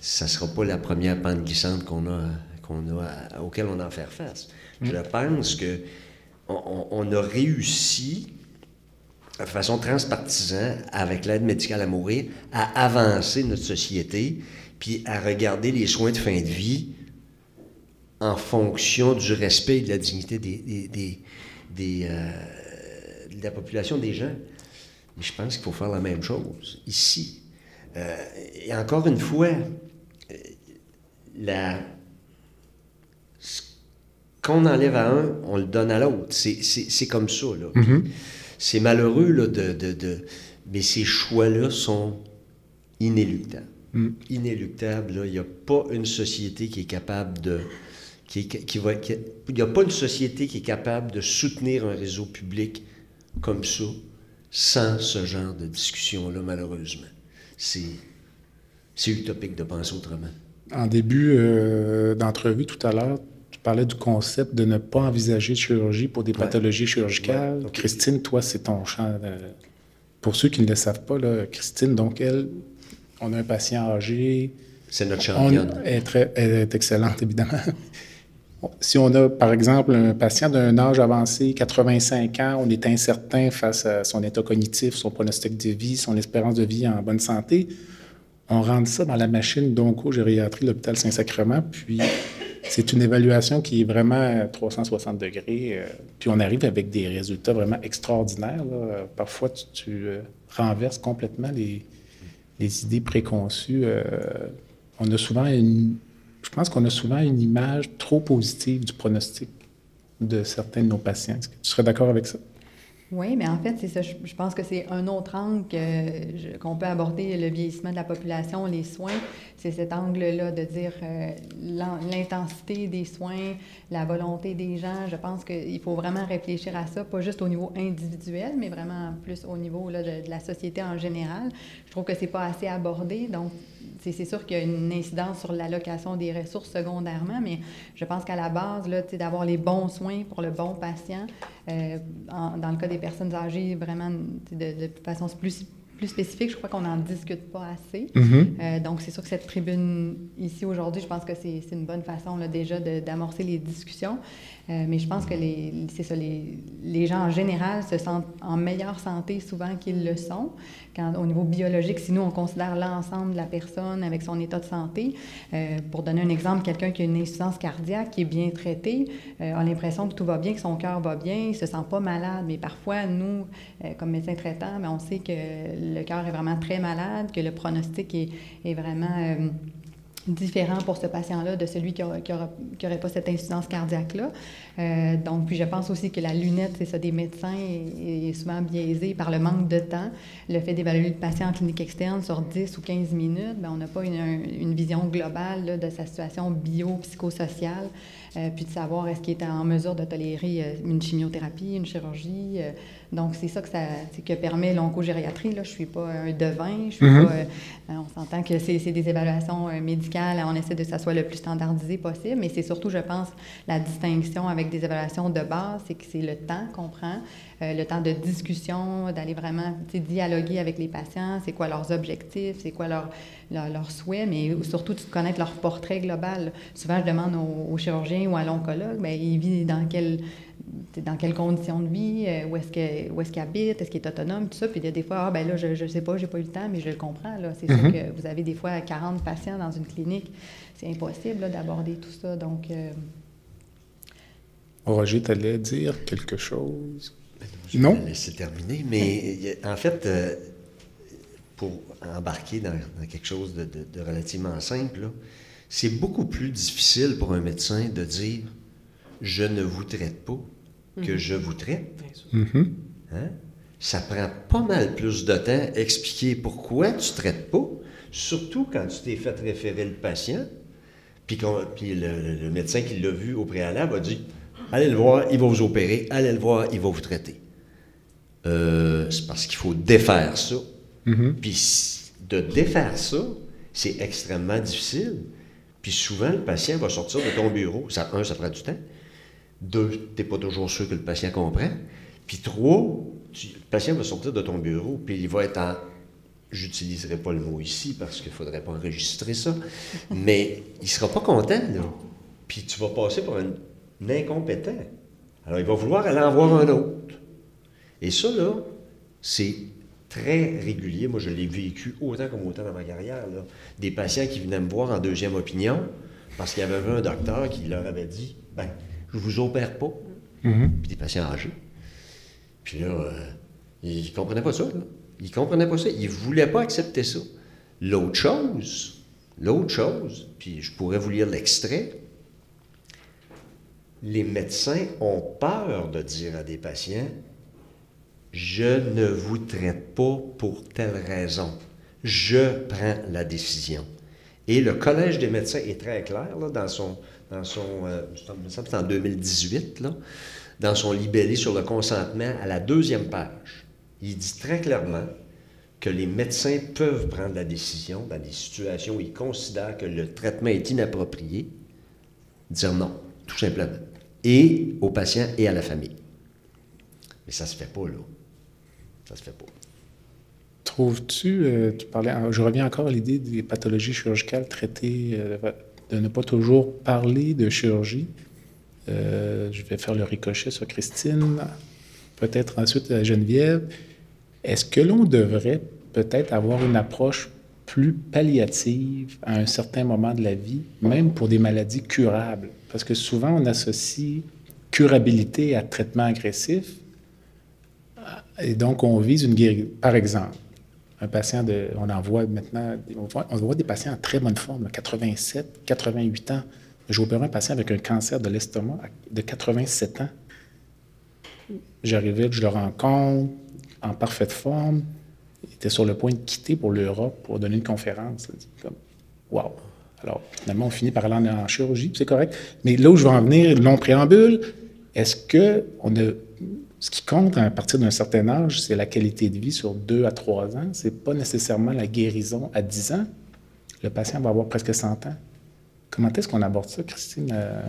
Ça ne sera pas la première pente glissante qu'on a, qu'on a, auquel on a à faire face. Je pense que on, a réussi de façon transpartisane, avec l'aide médicale à mourir, à avancer notre société, puis à regarder les soins de fin de vie en fonction du respect et de la dignité des, des- des- euh, de la population des gens. Mais je pense qu'il faut faire la même chose ici. Euh, et encore une fois, euh, la, qu'on enlève à un, on le donne à l'autre. C'est, comme ça. Là. Puis C'est malheureux, là, de, de- de- mais ces choix-là sont inéluctables. Inéluctables. là. Il n'y a pas une société qui est capable de... Qui, est- qui va, qui- il n'y a pas une société qui est capable de soutenir un réseau public comme ça sans ce genre de discussion-là, malheureusement. c'est, utopique de penser autrement. En début euh, d'entrevue tout à l'heure, parlais du concept de ne pas envisager de chirurgie pour des Ouais. pathologies chirurgicales. Ouais. Christine, toi, c'est ton champ. de- Pour ceux qui ne le savent pas, là, Christine, donc elle, on a un patient âgé. C'est notre On championne. est, très, elle est excellente, évidemment. Si on a, par exemple, un patient d'un âge avancé, 85 ans, on est incertain face à son état cognitif, son pronostic de vie, son espérance de vie en bonne santé, on rentre ça dans la machine d'onco-gériatrie de l'hôpital Saint-Sacrement, puis c'est une évaluation qui est vraiment à 360 degrés, euh, puis on arrive avec des résultats vraiment extraordinaires. Parfois, tu, euh, renverses complètement les, idées préconçues. euh, on a souvent une, je pense qu'on a souvent une image trop positive du pronostic de certains de nos patients. Est-ce que tu serais d'accord avec ça? Oui, mais en fait, c'est ça. Je, pense que c'est un autre angle qu'on peut aborder le vieillissement de la population, les soins. C'est cet angle-là de dire euh, l'in- l'intensité des soins, la volonté des gens. Je pense qu'il faut vraiment réfléchir à ça, pas juste au niveau individuel, mais vraiment plus au niveau là, de, de la société en général. Je trouve que c'est pas assez abordé. Donc, c'est sûr qu'il y a une incidence sur l'allocation des ressources secondairement, mais je pense qu'à la base, d'avoir les bons soins pour le bon patient, euh, en- dans le cas des personnes âgées, vraiment de, de façon plus, plus spécifique, je crois qu'on n'en discute pas assez. Euh, donc, c'est sûr que cette tribune ici aujourd'hui, je pense que c'est une bonne façon là, déjà d'amorcer les discussions. Euh, mais je pense que les, c'est ça, les, les gens en général se sentent en meilleure santé souvent qu'ils le sont. Quand, au niveau biologique, si nous, on considère l'ensemble de la personne avec son état de santé, euh, pour donner un exemple, quelqu'un qui a une insuffisance cardiaque, qui est bien traité, euh, a l'impression que tout va bien, que son cœur va bien, il ne se sent pas malade. Mais parfois, nous, comme médecins traitants, ben, on sait que le cœur est vraiment très malade, que le pronostic est, est vraiment... différent pour ce patient-là de celui qui n'aurait pas cette insuffisance cardiaque-là. Euh, donc, puis je pense aussi que la lunette, c'est ça, des médecins est, est souvent biaisée par le manque de temps. Le fait d'évaluer le patient en clinique externe sur 10 ou 15 minutes, bien, on n'a pas une, une vision globale là, de sa situation bio-psychosociale, euh, puis de savoir est-ce qu'il est en mesure de tolérer euh, une chimiothérapie, une chirurgie. euh, donc, c'est ça que, ça c'est que permet l'oncogériatrie. Là. Je ne suis pas un devin, je suis Mhm. pas... on s'entend que c'est des évaluations médicales, on essaie de que ça soit le plus standardisé possible, mais c'est surtout, je pense, la distinction avec des évaluations de base, c'est que c'est le temps qu'on prend, euh, le temps de discussion, d'aller vraiment dialoguer avec les patients, c'est quoi leurs objectifs, c'est quoi leurs leur, souhaits, mais surtout de connaître leur portrait global. Souvent, je demande aux, aux chirurgiens ou à l'oncologue, bien, il vit dans quel dans quelles conditions de vie, euh, où est-ce que- où est-ce qu'il habite, est-ce qu'il est autonome, tout ça. Puis il y a des fois, ah ben là, je ne sais pas, j'ai pas eu le temps, mais je le comprends. Là. C'est sûr Mhm. que vous avez des fois 40 patients dans une clinique. C'est impossible là, d'aborder tout ça. Donc, euh, Roger, tu allais dire quelque chose? Je Non? laisser terminer, mais en fait, euh, pour embarquer dans, dans quelque chose de, de- de relativement simple, c'est beaucoup plus difficile pour un médecin de dire je ne vous traite pas que je vous traite. Mhm. Hein? Ça prend pas mal plus de temps à expliquer pourquoi tu ne traites pas, surtout quand tu t'es fait référer le patient, puis, le- le médecin qui l'a vu au préalable a dit Allez le voir, il va vous opérer, allez le voir, il va vous traiter. Euh, c'est parce qu'il faut défaire ça. Mhm. Puis de défaire ça, c'est extrêmement difficile. Puis souvent, le patient va sortir de ton bureau. Ça, un, ça prend du temps. Deux, tu n'es pas toujours sûr que le patient comprend. Puis trois, tu- le patient va sortir de ton bureau, puis il va être en. J'utiliserai pas le mot ici parce qu'il ne faudrait pas enregistrer ça, mais il ne sera pas content, là. Puis tu vas passer pour un, un incompétent. Alors, il va vouloir aller en voir un autre. Et ça, là, c'est très régulier. Moi, je l'ai vécu autant comme autant dans ma carrière. là. Des patients qui venaient me voir en deuxième opinion parce qu'il y avait un docteur qui leur avait dit ben, je vous opère pas. Mhm. Puis des patients âgés. Puis là, euh, ils ne comprenaient pas ça. Là. Ils ne comprenaient pas ça. Ils ne voulaient pas accepter ça. L'autre chose, l'autre chose, puis je pourrais vous lire l'extrait. Les médecins ont peur de dire à des patients je ne vous traite pas pour telle raison. Je prends la décision. Et le Collège des médecins est très clair dans son, dans son euh, c'est en 2018, là, dans son libellé sur le consentement à la deuxième page. Il dit très clairement que les médecins peuvent prendre la décision dans des situations où ils considèrent que le traitement est inapproprié, dire non, tout simplement. Et aux patients et à la famille. Mais ça se fait pas, là. Ça se fait pas. Trouves-tu, euh, tu parlais, je reviens encore à l'idée des pathologies chirurgicales traitées, euh, de ne pas toujours parler de chirurgie. Euh, je vais faire le ricochet sur Christine, peut-être ensuite à Geneviève. Est-ce que l'on devrait peut-être avoir une approche plus palliative à un certain moment de la vie, même pour des maladies curables? Parce que souvent, on associe curabilité à traitement agressif. Et donc, on vise une guérison. Par exemple, un patient de. On en voit maintenant. On voit, voit des patients en très bonne forme, 87, 88 ans. J'ai opéré un patient avec un cancer de l'estomac de 87 ans. J'arrivais, je le rencontre, en parfaite forme. Il était sur le point de quitter pour l'Europe pour donner une conférence. Comme, wow! Alors, finalement, on finit par aller en, chirurgie, c'est correct. Mais là où je veux en venir, long préambule, est-ce que on ce qui compte à partir d'un certain âge, c'est la qualité de vie sur deux à trois ans? C'est pas nécessairement la guérison à 10 ans? Le patient va avoir presque 100 ans. Comment est-ce qu'on aborde ça, Christine? Euh,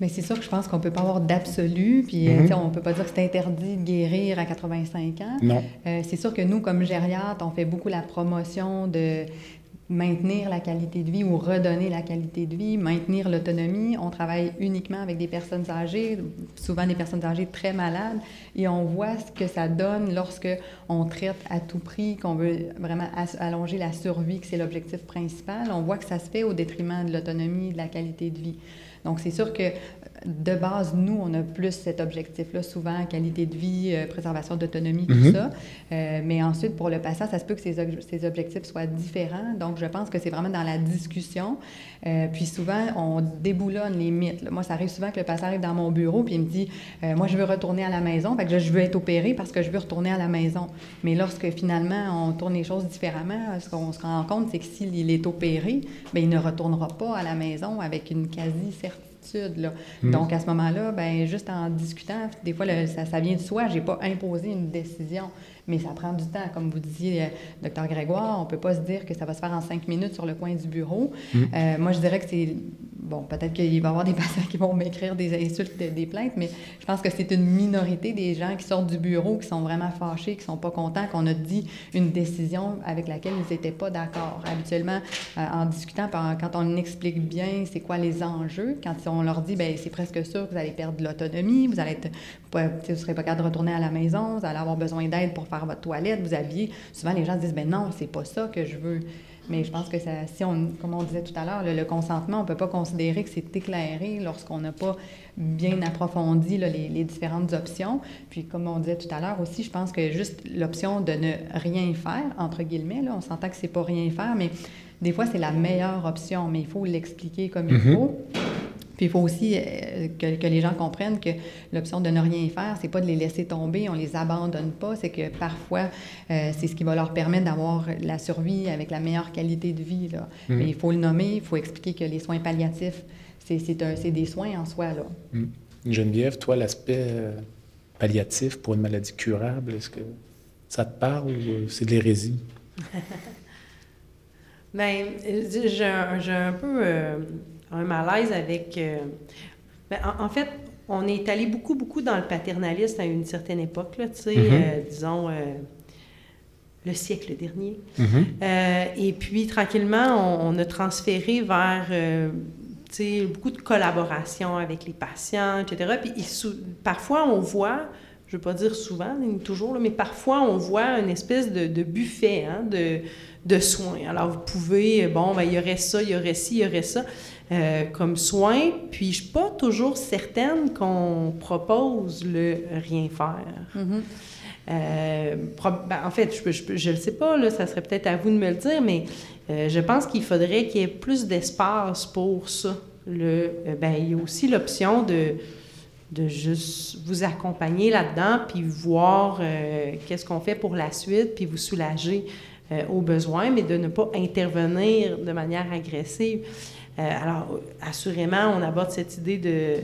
mais c'est sûr que je pense qu'on ne peut pas avoir d'absolu, puis euh, mhm. on ne peut pas dire que c'est interdit de guérir à 85 ans. Non. Euh, c'est sûr que nous, comme gériatres, on fait beaucoup la promotion de maintenir la qualité de vie ou redonner la qualité de vie, maintenir l'autonomie. On travaille uniquement avec des personnes âgées, souvent des personnes âgées très malades, et on voit ce que ça donne lorsque on traite à tout prix, qu'on veut vraiment allonger la survie, que c'est l'objectif principal. On voit que ça se fait au détriment de l'autonomie, de la qualité de vie. Donc, c'est sûr que de base, nous, on a plus cet objectif-là, souvent qualité de vie, euh, préservation d'autonomie, tout mhm. ça. Euh, mais ensuite, pour le patient, ça se peut que ces, ces objectifs soient différents. Donc, je pense que c'est vraiment dans la discussion. Euh, puis souvent, on déboulonne les mythes. Moi, ça arrive souvent que le patient arrive dans mon bureau puis il me dit Moi, je veux retourner à la maison, fait que je veux être opéré parce que je veux retourner à la maison. Mais lorsque finalement, on tourne les choses différemment, ce qu'on se rend compte, c'est que s'il est opéré, bien, il ne retournera pas à la maison avec une quasi-certitude Hmm. Donc, à ce moment-là, ben, juste en discutant, des fois, ça, ça, vient de soi. Je n'ai pas imposé une décision, mais ça prend du temps. Comme vous disiez, euh, docteur Grégoire, on ne peut pas se dire que ça va se faire en cinq minutes sur le coin du bureau. Hmm. Euh, moi, je dirais que c'est bon, peut-être qu'il va y avoir des patients qui vont m'écrire des insultes, des plaintes, mais je pense que c'est une minorité des gens qui sortent du bureau, qui sont vraiment fâchés, qui sont pas contents qu'on a dit une décision avec laquelle ils n'étaient pas d'accord. Habituellement, euh, en discutant, quand on explique bien c'est quoi les enjeux, quand on leur dit, ben c'est presque sûr que vous allez perdre de l'autonomie, vous allez être, vous ne serez pas capable de retourner à la maison, vous allez avoir besoin d'aide pour faire votre toilette, vous aviez, souvent les gens disent, ben non, c'est pas ça que je veux. Mais je pense que ça, si on, comme on disait tout à l'heure, le, consentement, on ne peut pas considérer que c'est éclairé lorsqu'on n'a pas bien approfondi les, différentes options. Puis comme on disait tout à l'heure aussi, je pense que juste l'option de ne rien faire, entre guillemets, là, on s'entend que c'est pas rien faire, mais des fois c'est la meilleure option, mais il faut l'expliquer comme il mm-hmm. faut. Puis il faut aussi euh, que, que, les gens comprennent que l'option de ne rien faire, c'est pas de les laisser tomber, on les abandonne pas, c'est que parfois euh, c'est ce qui va leur permettre d'avoir la survie avec la meilleure qualité de vie. Là. Mm. Mais il faut le nommer, il faut expliquer que les soins palliatifs, c'est des soins en soi. Là. Mm. Geneviève, toi, l'aspect euh, palliatif pour une maladie curable, est-ce que ça te parle ou c'est de l'hérésie? Bien, j'ai un, peu un malaise avec... Euh, ben, en, fait, on est allé beaucoup, beaucoup dans le paternalisme à une certaine époque, là, tu sais, mm-hmm. euh, disons, euh, le siècle dernier. Mm-hmm. et puis, tranquillement, on, a transféré vers... beaucoup de collaboration avec les patients, etc. Puis parfois, on voit, je ne veux pas dire souvent, toujours, mais parfois, on voit une espèce de, buffet hein, de, de, soins. Alors, vous pouvez, bon, ben, il y aurait ça, il y aurait ci, il y aurait ça. Euh, comme soin, puis je suis pas toujours certaine qu'on propose le rien faire. Mm-hmm. Euh, ben, en fait, je ne le sais pas, là, ça serait peut-être à vous de me le dire, mais euh, je pense qu'il faudrait qu'il y ait plus d'espace pour ça. Le, ben, il y a aussi l'option de, de juste vous accompagner là-dedans, puis voir qu'est-ce qu'on fait pour la suite, puis vous soulager aux besoins, mais de ne pas intervenir de manière agressive. Euh, alors, assurément, on aborde cette idée de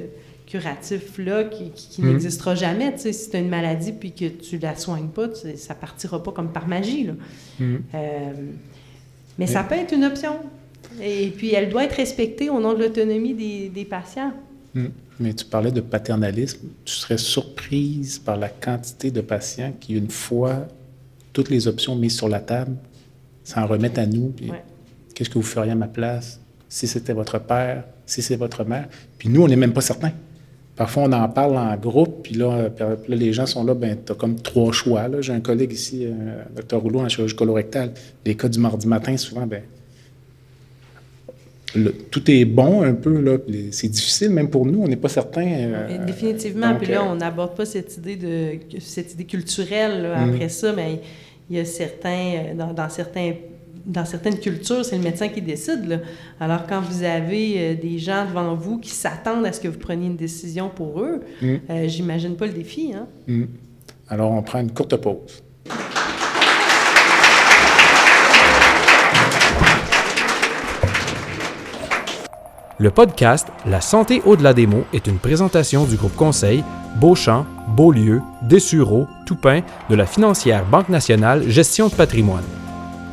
curatif-là qui, qui- qui Mhm. n'existera jamais. Tu sais, si tu as une maladie puis que tu la soignes pas, tu sais, ça partira pas comme par magie. Là. Mhm. Euh, mais ça peut être une option. Et puis, elle doit être respectée au nom de l'autonomie des, des patients. Hmm. Mais tu parlais de paternalisme. Tu serais surprise par la quantité de patients qui, une fois toutes les options mises sur la table, s'en remettent à nous. puis Ouais. Qu'est-ce que vous feriez à ma place? Si c'était votre père, si c'est votre mère? Puis nous, on n'est même pas certains. Parfois, on en parle en groupe, puis là, euh, là, les gens sont là, ben tu as comme trois choix. J'ai un collègue ici, euh, Dr Rouleau, en chirurgie colorectale. Les cas du mardi matin, souvent, ben le- tout est bon un peu, là. C'est difficile, même pour nous, on n'est pas certain. euh, définitivement. donc, puis là, on n'aborde pas cette idée, de, cette idée culturelle là, Mhm. après ça, mais il y a certains, dans, dans certains, dans certaines cultures, c'est le médecin qui décide. là. Alors, quand vous avez euh, des gens devant vous qui s'attendent à ce que vous preniez une décision pour eux, Mhm. euh, j'imagine pas le défi. Hein? hmm. Alors, on prend une courte pause. Le podcast La santé au-delà des mots est une présentation du groupe conseil Beauchamp, Beaulieu, Dessureau, Toupin de la financière Banque nationale Gestion de patrimoine.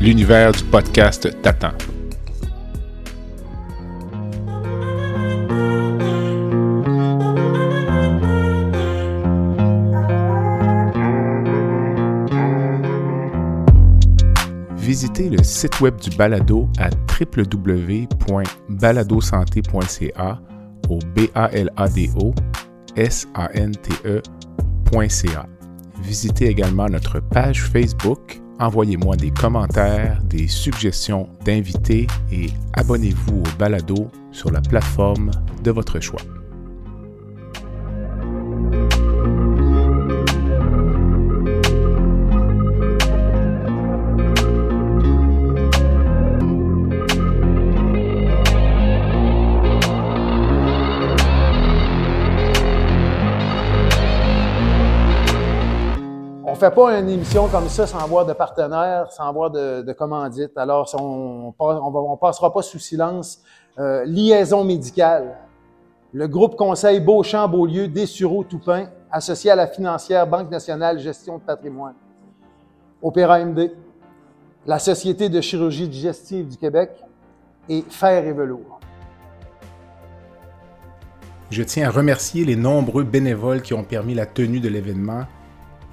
L'univers du podcast t'attend. Visitez le site web du balado à www.baladosanté.ca au b a l a d o s a n t e.ca. Visitez également notre page Facebook, envoyez-moi des commentaires, des suggestions d'invités et abonnez-vous au balado sur la plateforme de votre choix. Fait pas une émission comme ça sans avoir de partenaires, sans avoir de, de commandite. Alors, on on, on passera pas sous silence. Euh, liaison médicale. Le groupe conseil Beauchamp, Beaulieu, Dessureau, Toupin, associé à la financière Banque nationale Gestion de patrimoine. Opéra MD, la Société de chirurgie digestive du Québec et Fer et Velours. Je tiens à remercier les nombreux bénévoles qui ont permis la tenue de l'événement.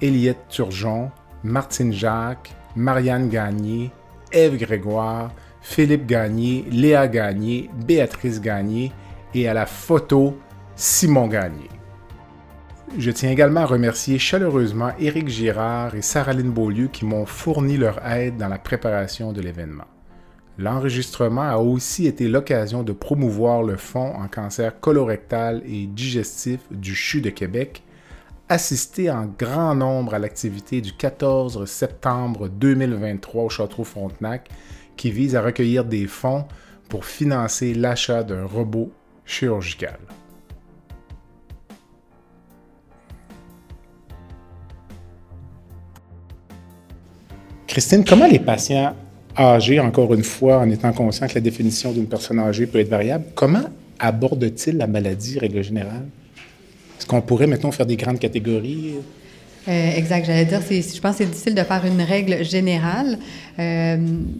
Eliette Turgeon, Martine Jacques, Marianne Gagné, Ève Grégoire, Philippe Gagné, Léa Gagné, Béatrice Gagné et à la photo Simon Gagné. Je tiens également à remercier chaleureusement Éric Girard et Saraline Beaulieu qui m'ont fourni leur aide dans la préparation de l'événement. L'enregistrement a aussi été l'occasion de promouvoir le Fonds en cancer colorectal et digestif du CHU de Québec, assisté en grand nombre à l'activité du 14 septembre 2023 au Château Frontenac, qui vise à recueillir des fonds pour financer l'achat d'un robot chirurgical. Christine, comment les patients âgés, encore une fois, en étant conscients que la définition d'une personne âgée peut être variable, comment abordent-ils la maladie, règle générale? Est-ce qu'on pourrait, mettons, faire des grandes catégories? Euh, exact, j'allais dire, je pense que c'est difficile de faire une règle générale. Euh,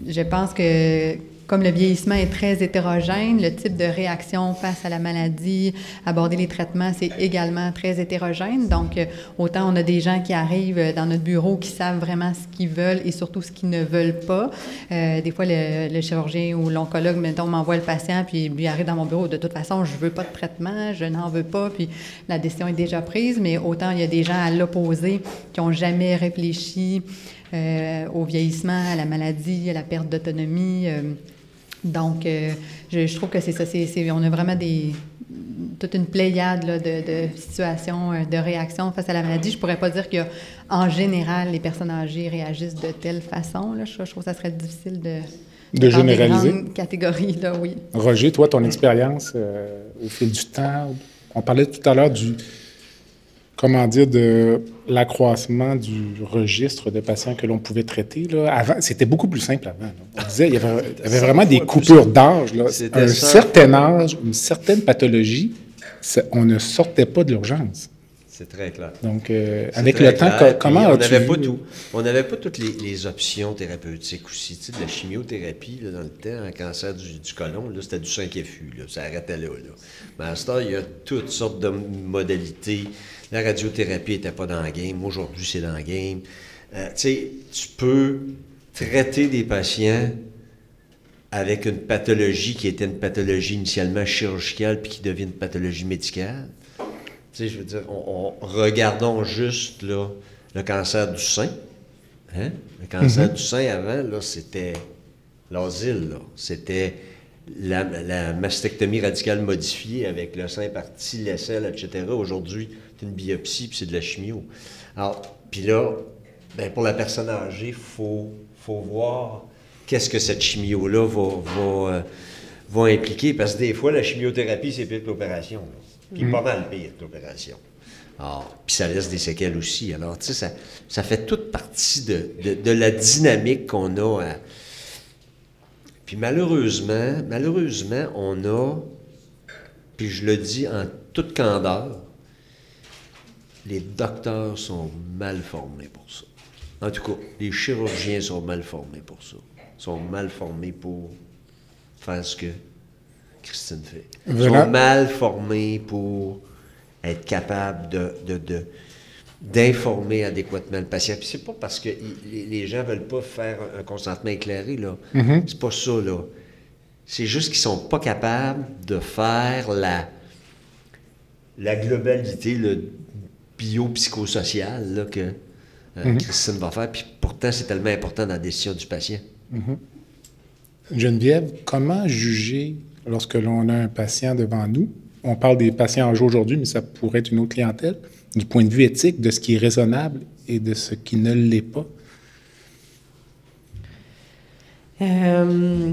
je pense que comme le vieillissement est très hétérogène, le type de réaction face à la maladie, aborder les traitements, c'est également très hétérogène. Donc, euh, autant on a des gens qui arrivent dans notre bureau qui savent vraiment ce qu'ils veulent et surtout ce qu'ils ne veulent pas. Euh, des fois, le, le chirurgien ou l'oncologue, mettons, m'envoie le patient, puis lui arrive dans mon bureau. De toute façon, je veux pas de traitement, je n'en veux pas, puis la décision est déjà prise. Mais autant il y a des gens à l'opposé qui ont jamais réfléchi euh, au vieillissement, à la maladie, à la perte d'autonomie. euh, donc, euh, je, je trouve que c'est ça. on a vraiment des, toute une pléiade là, de, de, situations, euh, de réactions face à la maladie. Je pourrais pas dire que en général, les personnes âgées réagissent de telle façon. Là. Je, je trouve que ça serait difficile de, de généraliser. Catégorie, là, oui. Roger, toi, ton expérience euh, au fil du temps, on parlait tout à l'heure du, comment dire, de l'accroissement du registre de patients que l'on pouvait traiter. Là. Avant, c'était beaucoup plus simple avant. On disait, il y avait, il y avait vraiment des coupures d'âge. À un certain âge, une certaine pathologie, on ne sortait pas de l'urgence. C'est très clair. Donc, euh, avec le temps, comment on n'avait pas tout. On n'avait pas toutes les, options thérapeutiques aussi. Tu sais, de la chimiothérapie, là, dans le temps, un cancer du, du côlon, là, c'était du 5FU. Là, ça arrêtait là, là. Mais à ce temps, il y a toutes sortes de modalités. La radiothérapie n'était pas dans le game. Aujourd'hui, c'est dans le game. Euh, tu sais, tu peux traiter des patients avec une pathologie qui était une pathologie initialement chirurgicale puis qui devient une pathologie médicale je veux dire, on, regardons juste là, le cancer du sein. Hein? Le cancer mhm. du sein avant, là, c'était l'asile, C'était la, mastectomie radicale modifiée avec le sein parti, l'aisselle, etc. Aujourd'hui, c'est une biopsie puis c'est de la chimio. Alors, puis là, ben, pour la personne âgée, il faut, faut voir qu'est-ce que cette chimio-là va, va, euh, va, impliquer. Parce que des fois, la chimiothérapie, c'est que l'opération. Puis pas mal pire que l'opération. Ah, puis ça laisse des séquelles aussi. Alors, tu sais, ça, ça fait toute partie de, de, la dynamique qu'on a. Puis malheureusement, malheureusement, on a, puis je le dis en toute candeur, les docteurs sont mal formés pour ça. En tout cas, les chirurgiens sont mal formés pour ça. sont mal formés pour faire ce que Christine fait. Ils sont mal formés pour être capables de, d'informer adéquatement le patient. Puis c'est pas parce que les gens veulent pas faire un consentement éclairé, là. Mm-hmm. C'est pas ça, là. C'est juste qu'ils sont pas capables de faire la, la globalité, le biopsychosocial, là, que euh, mm-hmm. Christine va faire. Puis pourtant, c'est tellement important dans la décision du patient. Mm-hmm. Geneviève, comment juger lorsque l'on a un patient devant nous. On parle des patients âgés aujourd'hui, mais ça pourrait être une autre clientèle, du point de vue éthique, de ce qui est raisonnable et de ce qui ne l'est pas. Euh,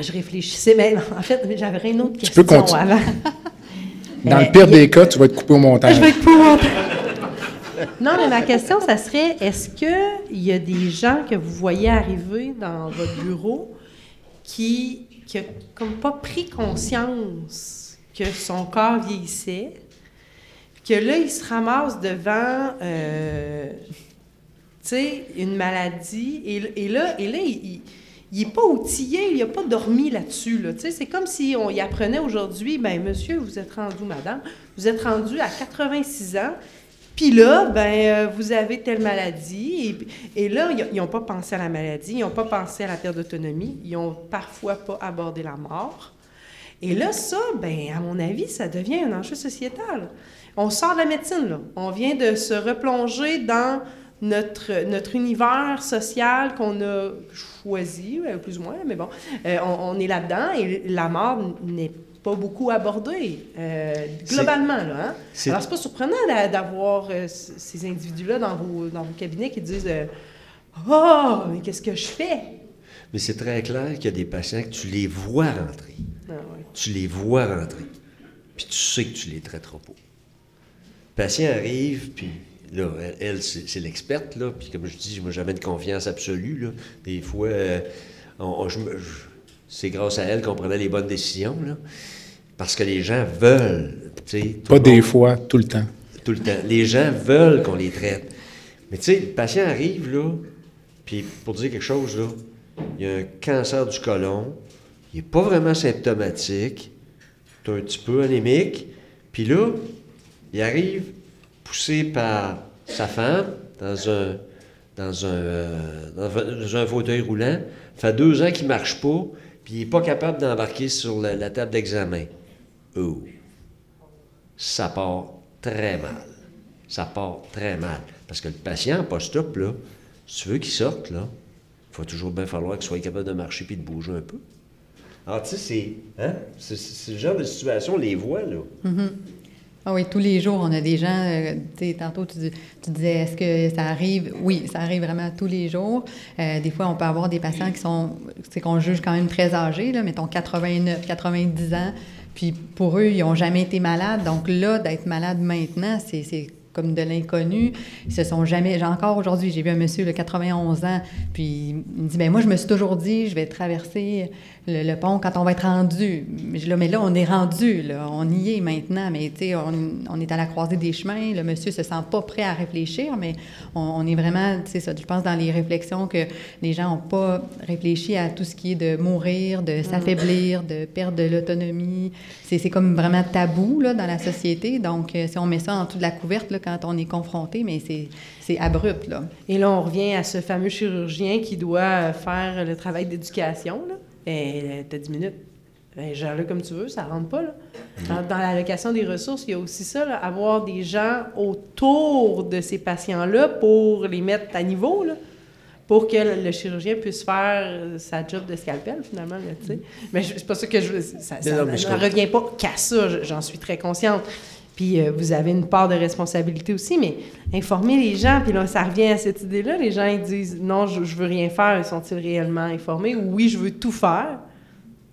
je réfléchissais, mais en fait, j'avais une autre question tu peux avant. Dans le pire des cas, tu vas être coupé au montage. Je vais être coupé au montage. Non, mais ma question, ça serait est-ce qu'il y a des gens que vous voyez arriver dans votre bureau qui qui a comme pas pris conscience que son corps vieillissait, que là, il se ramasse devant, euh, une maladie, et, là, et là il, n'est pas outillé, il n'a pas dormi là-dessus. Là. C'est comme si on y apprenait aujourd'hui, ben monsieur, vous êtes rendu, madame, vous êtes rendu à 86 ans, puis là, ben, euh, vous avez telle maladie. Et, là, ils n'ont pas pensé à la maladie, ils n'ont pas pensé à la perte d'autonomie, ils n'ont parfois pas abordé la mort. Et là, ça, ben, à mon avis, ça devient un enjeu sociétal. On sort de la médecine, là. On vient de se replonger dans notre, univers social qu'on a choisi, plus ou moins, mais bon, euh, on, on, est là-dedans et la mort n'est pas beaucoup abordé, euh, globalement. Là, hein? Alors, c'est pas surprenant d'avoir euh, ces individus-là dans vos, dans vos cabinets qui disent euh, Oh, mais qu'est-ce que je fais? Mais c'est très clair qu'il y a des patients que tu les vois rentrer. Ah, Tu les vois rentrer. Puis tu sais que tu les traites pas. Le patient arrive, puis là, elle, c'est l'experte, là. Puis comme je dis, moi, j'avais une confiance absolue, là. Des fois, on, je, c'est grâce à elle qu'on prenait les bonnes décisions, là. Parce que les gens veulent. Pas des fois, tout le temps. Tout le temps. Les gens veulent qu'on les traite. Mais tu sais, le patient arrive, là, puis pour dire quelque chose, là, il y a un cancer du côlon, il n'est pas vraiment symptomatique, est un petit peu anémique, puis là, il arrive poussé par sa femme dans un, dans un, euh, dans un fauteuil roulant, fait deux ans qu'il ne marche pas, puis il n'est pas capable d'embarquer sur la, table d'examen. Oh, ça part très mal. Ça part très mal. Parce que le patient post-op, là, si tu veux qu'il sorte, là, il va toujours bien falloir qu'il soit capable de marcher puis de bouger un peu. Alors, tu sais, c'est, hein? c'est, ce genre de situation, on les voit, là. Mhm. Ah oui, tous les jours, on a des gens, euh, tantôt tu, dis- tu disais, est-ce que ça arrive? Oui, ça arrive vraiment tous les jours. Euh, des fois, on peut avoir des patients qui sont, c'est qu'on juge quand même très âgés, là, mettons 89, 90 ans, puis pour eux, ils n'ont jamais été malades. Donc là, d'être malade maintenant, c'est c'est comme de l'inconnu. Ils se sont jamais. J'ai encore aujourd'hui, j'ai vu un monsieur de 91 ans, puis il me dit ben moi je me suis toujours dit je vais traverser le, le pont quand on va être rendu. Mais là, mais là on est rendu, là, on y est maintenant, mais tu sais on, on est à la croisée des chemins. Le monsieur se sent pas prêt à réfléchir, mais on, on est vraiment, c'est ça. Je pense dans les réflexions que les gens ont pas réfléchi à tout ce qui est de mourir, de s'affaiblir, de perdre de l'autonomie. C'est comme vraiment tabou là dans la société. Donc euh, si on met ça en dessous de la couverte là, quand on est confronté, mais c'est abrupt là. Et là, on revient à ce fameux chirurgien qui doit faire le travail d'éducation. Là. Et t'as 10 minutes. Ben, gère-le comme tu veux, ça rentre pas. Là. Dans, dans l'allocation des ressources, il y a aussi ça, là, avoir des gens autour de ces patients-là pour les mettre à niveau, là, pour que le, le chirurgien puisse faire sa job de scalpel, finalement. Là, tu sais. mais je- c'est pas ça que je veux. Ça, ça Non, non, mais je ne revient pas qu'à ça, je- j'en suis très consciente. Puis euh, vous avez une part de responsabilité aussi, mais informer les gens, puis là, ça revient à cette idée-là. Les gens, ils disent non, je, je veux rien faire. Sont-ils réellement informés? Ou oui, je veux tout faire.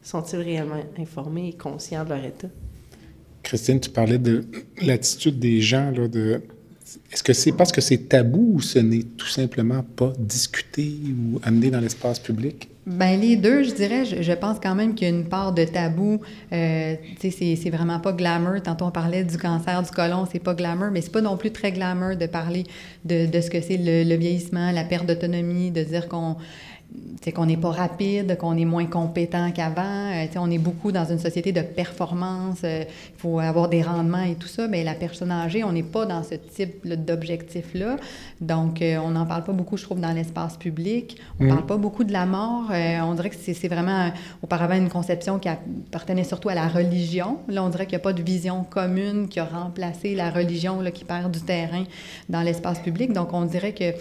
Sont-ils réellement informés et conscients de leur état? Christine, tu parlais de l'attitude des gens. Là, de... Est-ce que c'est parce que c'est tabou ou ce n'est tout simplement pas discuté ou amené dans l'espace public? Ben les deux, je dirais, je, pense quand même qu'il y a une part de tabou. Euh, tu sais, c'est- vraiment pas glamour. Tantôt, on parlait du cancer du côlon, c'est pas glamour, mais c'est pas non plus très glamour de parler de, ce que c'est le, vieillissement, la perte d'autonomie, de dire qu'on qu'on n'est pas rapide, qu'on est moins compétent qu'avant. Euh, on est beaucoup dans une société de performance. euh, Il faut avoir des rendements et tout ça. Mais la personne âgée, on n'est pas dans ce type là, d'objectif-là. Donc, euh, on n'en parle pas beaucoup, je trouve, dans l'espace public. On ne parle pas beaucoup de la mort. On dirait que c'est c'est vraiment, auparavant, une conception qui appartenait surtout à la religion. Là, on dirait qu'il n'y a pas de vision commune qui a remplacé la religion là, qui perd du terrain dans l'espace public. Donc, on dirait que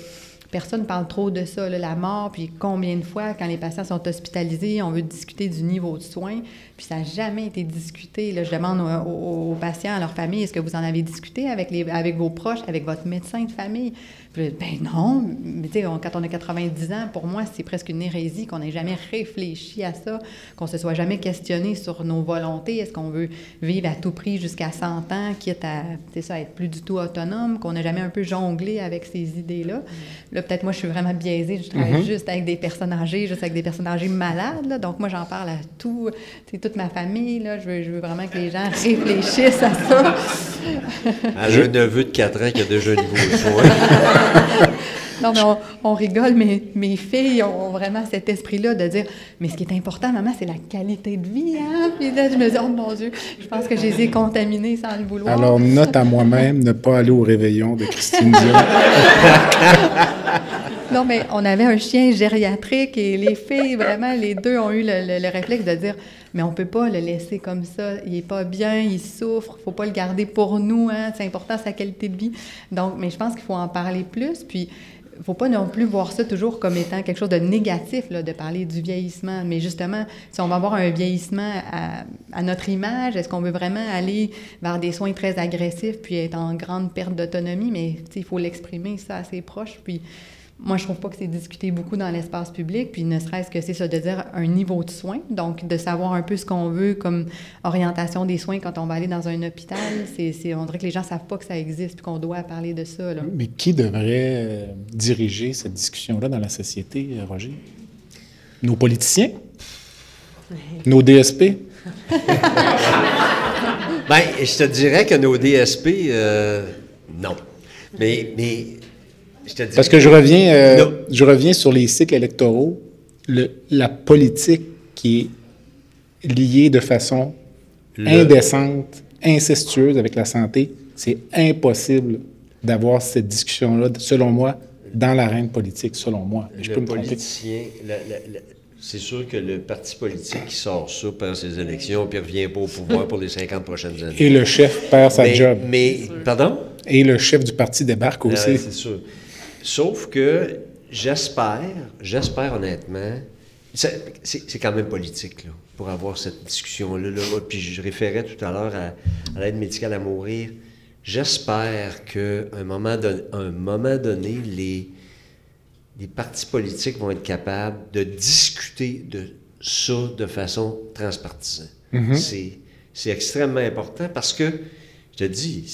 Personne ne parle trop de ça, là, la mort, puis combien de fois, quand les patients sont hospitalisés, on veut discuter du niveau de soins, puis ça n'a jamais été discuté. Là, je demande aux, aux- aux patients, à leur famille, est-ce que vous en avez discuté avec, les, avec vos proches, avec votre médecin de famille? Puis ben non, mais tu sais, quand on a 90 ans, pour moi, c'est presque une hérésie qu'on n'ait jamais réfléchi à ça, qu'on se soit jamais questionné sur nos volontés. Est-ce qu'on veut vivre à tout prix jusqu'à 100 ans, quitte à, ça, être plus du tout autonome, qu'on n'a jamais un peu jonglé avec ces idées-là? Là, peut-être moi, je suis vraiment biaisée. Je travaille juste avec des personnes âgées, juste avec des personnes âgées malades. là. Donc, moi, j'en parle à tout, toute ma famille. Là. Je, veux, je veux vraiment que les gens réfléchissent à ça. Un neveu de 4 ans qui a déjà une voix. Non, mais on, on rigole, mais mes filles ont vraiment cet esprit-là de dire Mais ce qui est important, maman, c'est la qualité de vie. Hein? Puis là, je me dis Oh mon Dieu, je pense que je les ai contaminés sans le vouloir. Alors, note à moi-même ne pas aller au réveillon de Christine Dion. Non, mais on avait un chien gériatrique et les filles, vraiment, les deux ont eu le, le- le réflexe de dire Mais on peut pas le laisser comme ça. Il est pas bien, il souffre, faut pas le garder pour nous. Hein? C'est important, sa qualité de vie. Donc, mais je pense qu'il faut en parler plus. Puis, faut pas non plus voir ça toujours comme étant quelque chose de négatif, là, de parler du vieillissement. Mais justement, si on va avoir un vieillissement à, notre image, est-ce qu'on veut vraiment aller vers des soins très agressifs puis être en grande perte d'autonomie? Mais il faut l'exprimer, ça, à ses proches. Puis moi, je trouve pas que c'est discuté beaucoup dans l'espace public, puis ne serait-ce que c'est ça de dire un niveau de soins, donc de savoir un peu ce qu'on veut comme orientation des soins quand on va aller dans un hôpital. C'est, c'est- on dirait que les gens savent pas que ça existe, puis qu'on doit parler de ça. Là. Mais qui devrait euh, diriger cette discussion-là dans la société, euh, Roger? Nos politiciens? Nos DSP? Ben, je te dirais que nos DSP, euh, non. Mais, mais, je te dirais. Parce que je reviens, euh, je reviens sur les cycles électoraux. Le- la politique qui est liée de façon Le- indécente, incestueuse avec la santé, c'est impossible d'avoir cette discussion-là, selon moi, dans l'arène politique, selon moi. Je le peux me tromper. politicien, c'est sûr que le parti politique qui sort ça perd ses élections puis revient pas au pouvoir pour les 50 prochaines années. Et le chef perd sa mais, job. Mais, pardon? Et le chef du parti débarque Ah, aussi. c'est sûr. Sauf que j'espère, j'espère honnêtement c'est quand même politique, là, pour avoir cette discussion-là. Là. Puis je référais tout à l'heure à, l'aide médicale à mourir. J'espère qu'à un moment, un moment donné, les, les partis politiques vont être capables de discuter de ça de façon transpartisane. Mm-hmm. C'est extrêmement important parce que, je te dis,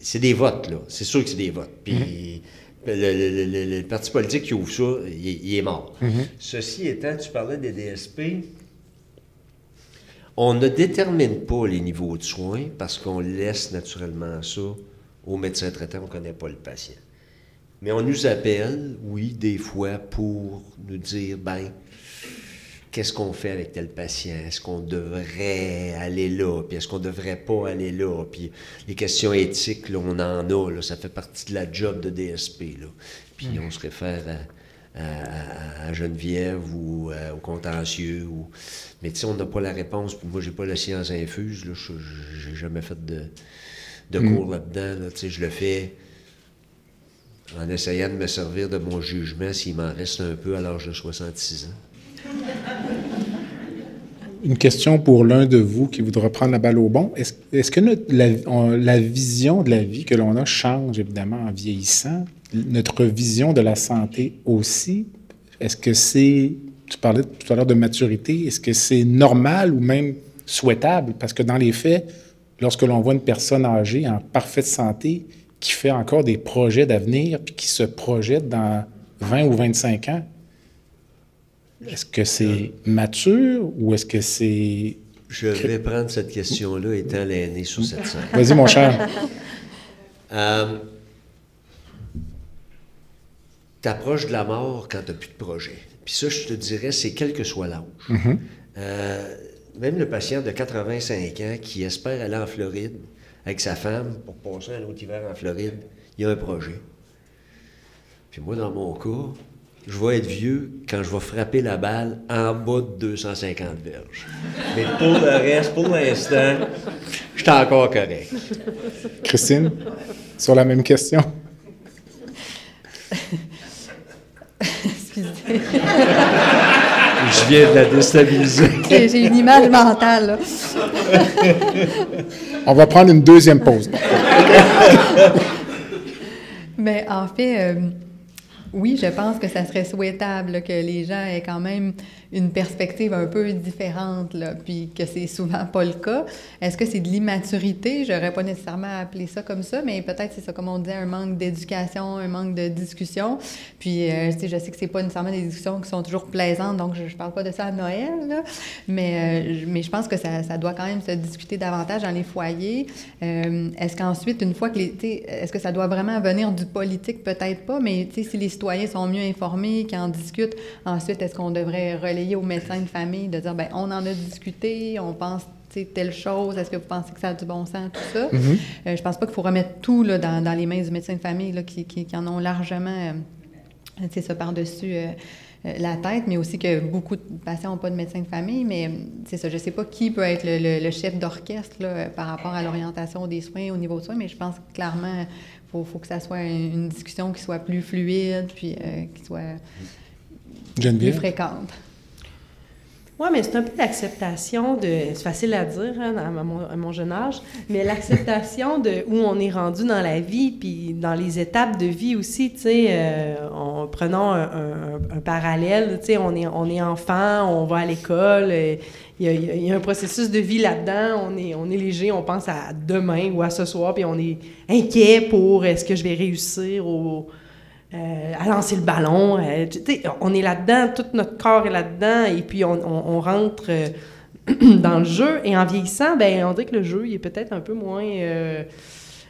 c'est des votes, là. C'est sûr que c'est des votes. Puis mm-hmm. Le, parti politique qui ouvre ça, il, est mort. Mm-hmm. Ceci étant, tu parlais des DSP. On ne détermine pas les niveaux de soins parce qu'on laisse naturellement ça au médecin traitant, on ne connaît pas le patient. Mais on nous appelle, oui, des fois, pour nous dire, ben, qu'est-ce qu'on fait avec tel patient? Est-ce qu'on devrait aller là? Puis est-ce qu'on devrait pas aller là? Puis les questions éthiques, là, on en a, là, ça fait partie de la job de DSP. Là. Puis mm. on se réfère à, Geneviève ou euh, au contentieux. Ou... Mais tu sais, on n'a pas la réponse. Puis moi, j'ai pas la science infuse. Là. Je n'ai jamais fait de, de mm. cours là-dedans. Là. Tu sais, je le fais en essayant de me servir de mon jugement s'il m'en reste un peu à l'âge de 66 ans. Une question pour l'un de vous qui voudra prendre la balle au bon. Est-ce que la, vision de la vie que l'on a change évidemment en vieillissant? Notre vision de la santé aussi? Est-ce que c'est, tu parlais tout à l'heure de maturité, est-ce que c'est normal ou même souhaitable? Parce que dans les faits, lorsque l'on voit une personne âgée en parfaite santé, qui fait encore des projets d'avenir, puis qui se projette dans 20 ou 25 ans, est-ce que c'est mature ou est-ce que c'est... Je vais prendre cette question-là étant l'aîné sur cette scène. Vas-y, mon cher. euh, T'approches de la mort quand tu n'as plus de projet. Puis ça, je te dirais, c'est quel que soit l'âge. Mm-hmm. Euh, même le patient de 85 ans qui espère aller en Floride, avec sa femme pour passer un autre hiver en Floride. Il y a un projet. Puis moi, dans mon cas, je vais être vieux quand je vais frapper la balle en bas de 250 verges. Mais pour le reste, pour l'instant, je suis encore correct. Christine, sur la même question. Excusez. Je viens de la déstabiliser. J'ai une image mentale. On va prendre une deuxième pause. Mais en fait, euh, oui, je pense que ça serait souhaitable que les gens aient quand même une perspective un peu différente, là, puis que c'est souvent pas le cas. Est-ce que c'est de l'immaturité? J'aurais pas nécessairement appelé ça comme ça, mais peut-être c'est ça, comme on dit, un manque d'éducation, un manque de discussion. Puis, euh, je sais que c'est pas nécessairement des discussions qui sont toujours plaisantes, donc je, je parle pas de ça à Noël, là, mais, euh, mais je pense que ça, ça, doit quand même se discuter davantage dans les foyers. Euh, est-ce qu'ensuite, une fois que les... Est-ce que ça doit vraiment venir du politique? Peut-être pas, mais si les citoyens sont mieux informés, qui en discutent, ensuite, est-ce qu'on devrait relayer au médecin de famille de dire, ben on en a discuté, on pense telle chose, est-ce que vous pensez que ça a du bon sens, tout ça? Je ne euh, je pense pas qu'il faut remettre tout là, dans, dans, les mains du médecin de famille là, qui, qui, en ont largement, c'est euh, ça, par-dessus euh, la tête, mais aussi que beaucoup de patients n'ont pas de médecin de famille, mais c'est ça, je sais pas qui peut être le, chef d'orchestre par rapport à l'orientation des soins au niveau de soins, mais je pense que clairement, il faut, que ça soit une, discussion qui soit plus fluide, puis qui soit plus fréquente. Oui, mais c'est un peu l'acceptation de. C'est facile à dire hein, à, mon, jeune âge, mais l'acceptation de où on est rendu dans la vie, puis dans les étapes de vie aussi, tu sais, euh, en prenant un, parallèle, tu sais, on est, on est enfant, on va à l'école, euh, il y, a, un processus de vie là-dedans, on est, on est léger, on pense à demain ou à ce soir, puis on est inquiet pour est-ce que je vais réussir au euh, à lancer le ballon. Euh, on est là-dedans, tout notre corps est là-dedans, et puis on, rentre euh, dans le jeu. Et en vieillissant, ben, on dirait que le jeu il est peut-être un peu moins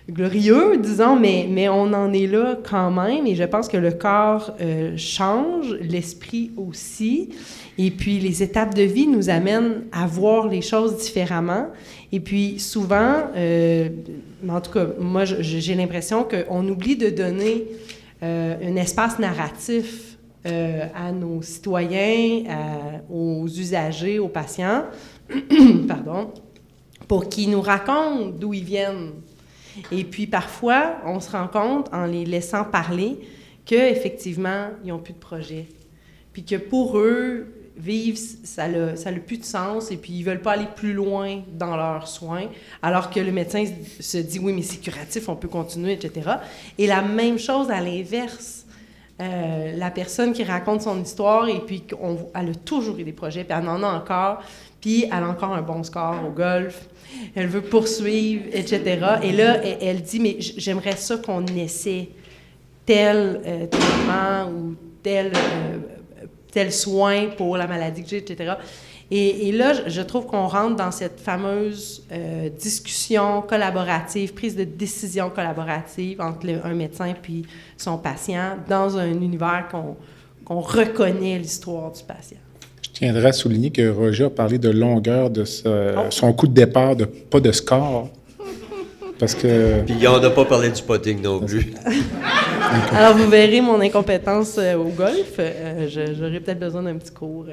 glorieux, disons, mais, mais on en est là quand même. Et je pense que le corps change, l'esprit aussi. Et puis les étapes de vie nous amènent à voir les choses différemment. Et puis souvent, en tout cas, moi j'ai l'impression qu'on oublie de donner euh, un espace narratif euh, à nos citoyens, aux usagers, aux patients, pardon, pour qu'ils nous racontent d'où ils viennent. Et puis parfois, on se rend compte en les laissant parler qu'effectivement, ils n'ont plus de projet. Puis que pour eux, vivent, ça n'a ça plus de sens et puis ils veulent pas aller plus loin dans leurs soins, alors que le médecin se dit oui, mais c'est curatif, on peut continuer, etc. Et la même chose à l'inverse. Euh, la personne qui raconte son histoire et puis on, elle a toujours eu des projets, puis elle en a encore, puis elle a encore un bon score au golf, elle veut poursuivre, etc. Et là, elle, dit, mais j'aimerais ça qu'on essaie tel euh, traitement ou tel, euh, tel soin pour la maladie que j'ai, etc. Et, là, je trouve qu'on rentre dans cette fameuse euh, discussion collaborative, prise de décision collaborative entre un médecin puis son patient dans un univers qu'on reconnaît l'histoire du patient. Je tiendrai à souligner que Roger a parlé de longueur de oh. son coup de départ, de, pas de score. Parce que... Puis on n'a pas parlé du potting non plus. Alors, vous verrez mon incompétence euh, au golf. Euh, j'aurais peut-être besoin d'un petit cours.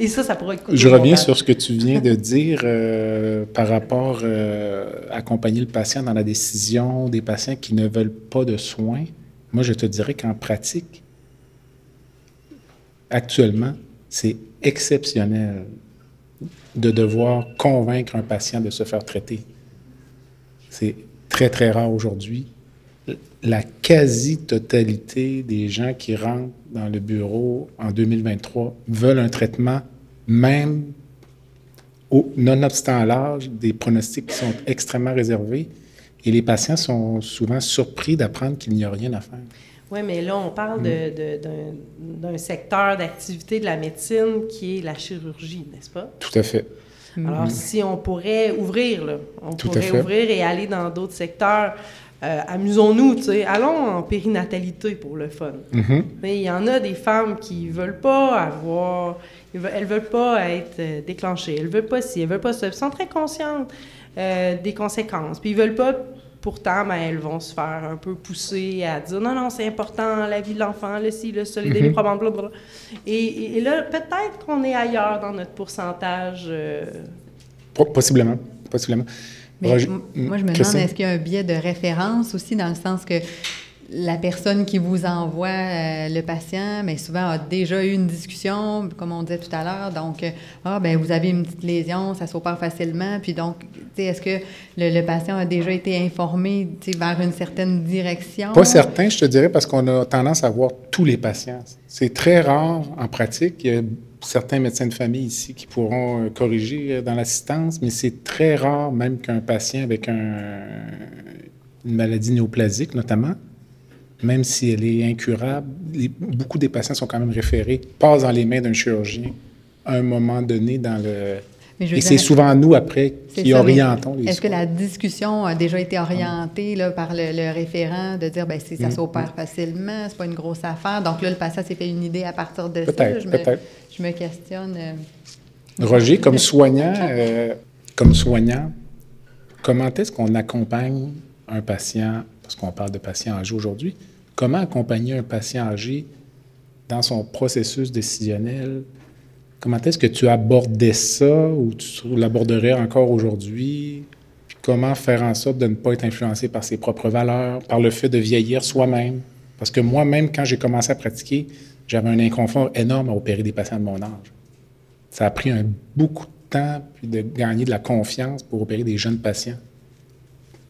Et ça, ça pourrait être Je reviens sur ce que tu viens de dire euh, par rapport à accompagner le patient dans la décision des patients qui ne veulent pas de soins. Moi, je te dirais qu'en pratique, actuellement, c'est exceptionnel de devoir convaincre un patient de se faire traiter. C'est très, très rare aujourd'hui. La quasi-totalité des gens qui rentrent dans le bureau en 2023 veulent un traitement, même au, nonobstant l'âge, des pronostics qui sont extrêmement réservés. Et les patients sont souvent surpris d'apprendre qu'il n'y a rien à faire. Oui, mais là, on parle mm. d'un secteur d'activité de la médecine qui est la chirurgie, n'est-ce pas? Tout à fait. Alors, si on pourrait ouvrir, là, on pourrait ouvrir et aller dans d'autres secteurs. Euh, amusons-nous, tu sais, allons en périnatalité pour le fun. Mm-hmm. Mais il y en a des femmes qui veulent pas avoir, elles veulent pas être euh, déclenchées, elles veulent pas si, elles veulent pas ça, elles sont très conscientes euh, des conséquences, puis ils veulent pas pourtant, ben, elles vont se faire un peu pousser à dire non, non, c'est important, la vie de l'enfant, le ci, le ça, les mm -hmm. Et, et, là, peut-être qu'on est ailleurs dans notre pourcentage. Euh... Possiblement. Possiblement. Mais moi, je me demande, est-ce qu'il y a un biais de référence aussi, dans le sens que la personne qui vous envoie euh, le patient, mais souvent a déjà eu une discussion, comme on disait tout à l'heure. Donc, euh, ah, ben vous avez une petite lésion, ça s'opère facilement. Puis donc, est-ce que le, patient a déjà été informé vers une certaine direction? Pas certain, je te dirais, parce qu'on a tendance à voir tous les patients. C'est très rare en pratique. Il y a certains médecins de famille ici qui pourront euh, corriger dans l'assistance, mais c'est très rare même qu'un patient avec un, une maladie néoplasique, notamment, même si elle est incurable, beaucoup des patients sont quand même référés, passent dans les mains d'un chirurgien à un moment donné dans le... Et c'est souvent nous, après, qui orientons les Est-ce que la discussion a déjà été orientée là, par le, référent de dire, bien, si ça mm, s'opère mm. facilement, c'est pas une grosse affaire? Donc là, le patient s'est fait une idée à partir de ça. Je me, je me questionne. Euh, Roger, comme soignant, euh, comme soignant, comment est-ce qu'on accompagne un patient parce qu'on parle de patients âgés aujourd'hui, comment accompagner un patient âgé dans son processus décisionnel? Comment est-ce que tu abordais ça ou tu l'aborderais encore aujourd'hui? comment faire en sorte de ne pas être influencé par ses propres valeurs, par le fait de vieillir soi-même? Parce que moi-même, quand j'ai commencé à pratiquer, j'avais un inconfort énorme à opérer des patients de mon âge. Ça a pris un, beaucoup de temps de gagner de la confiance pour opérer des jeunes patients.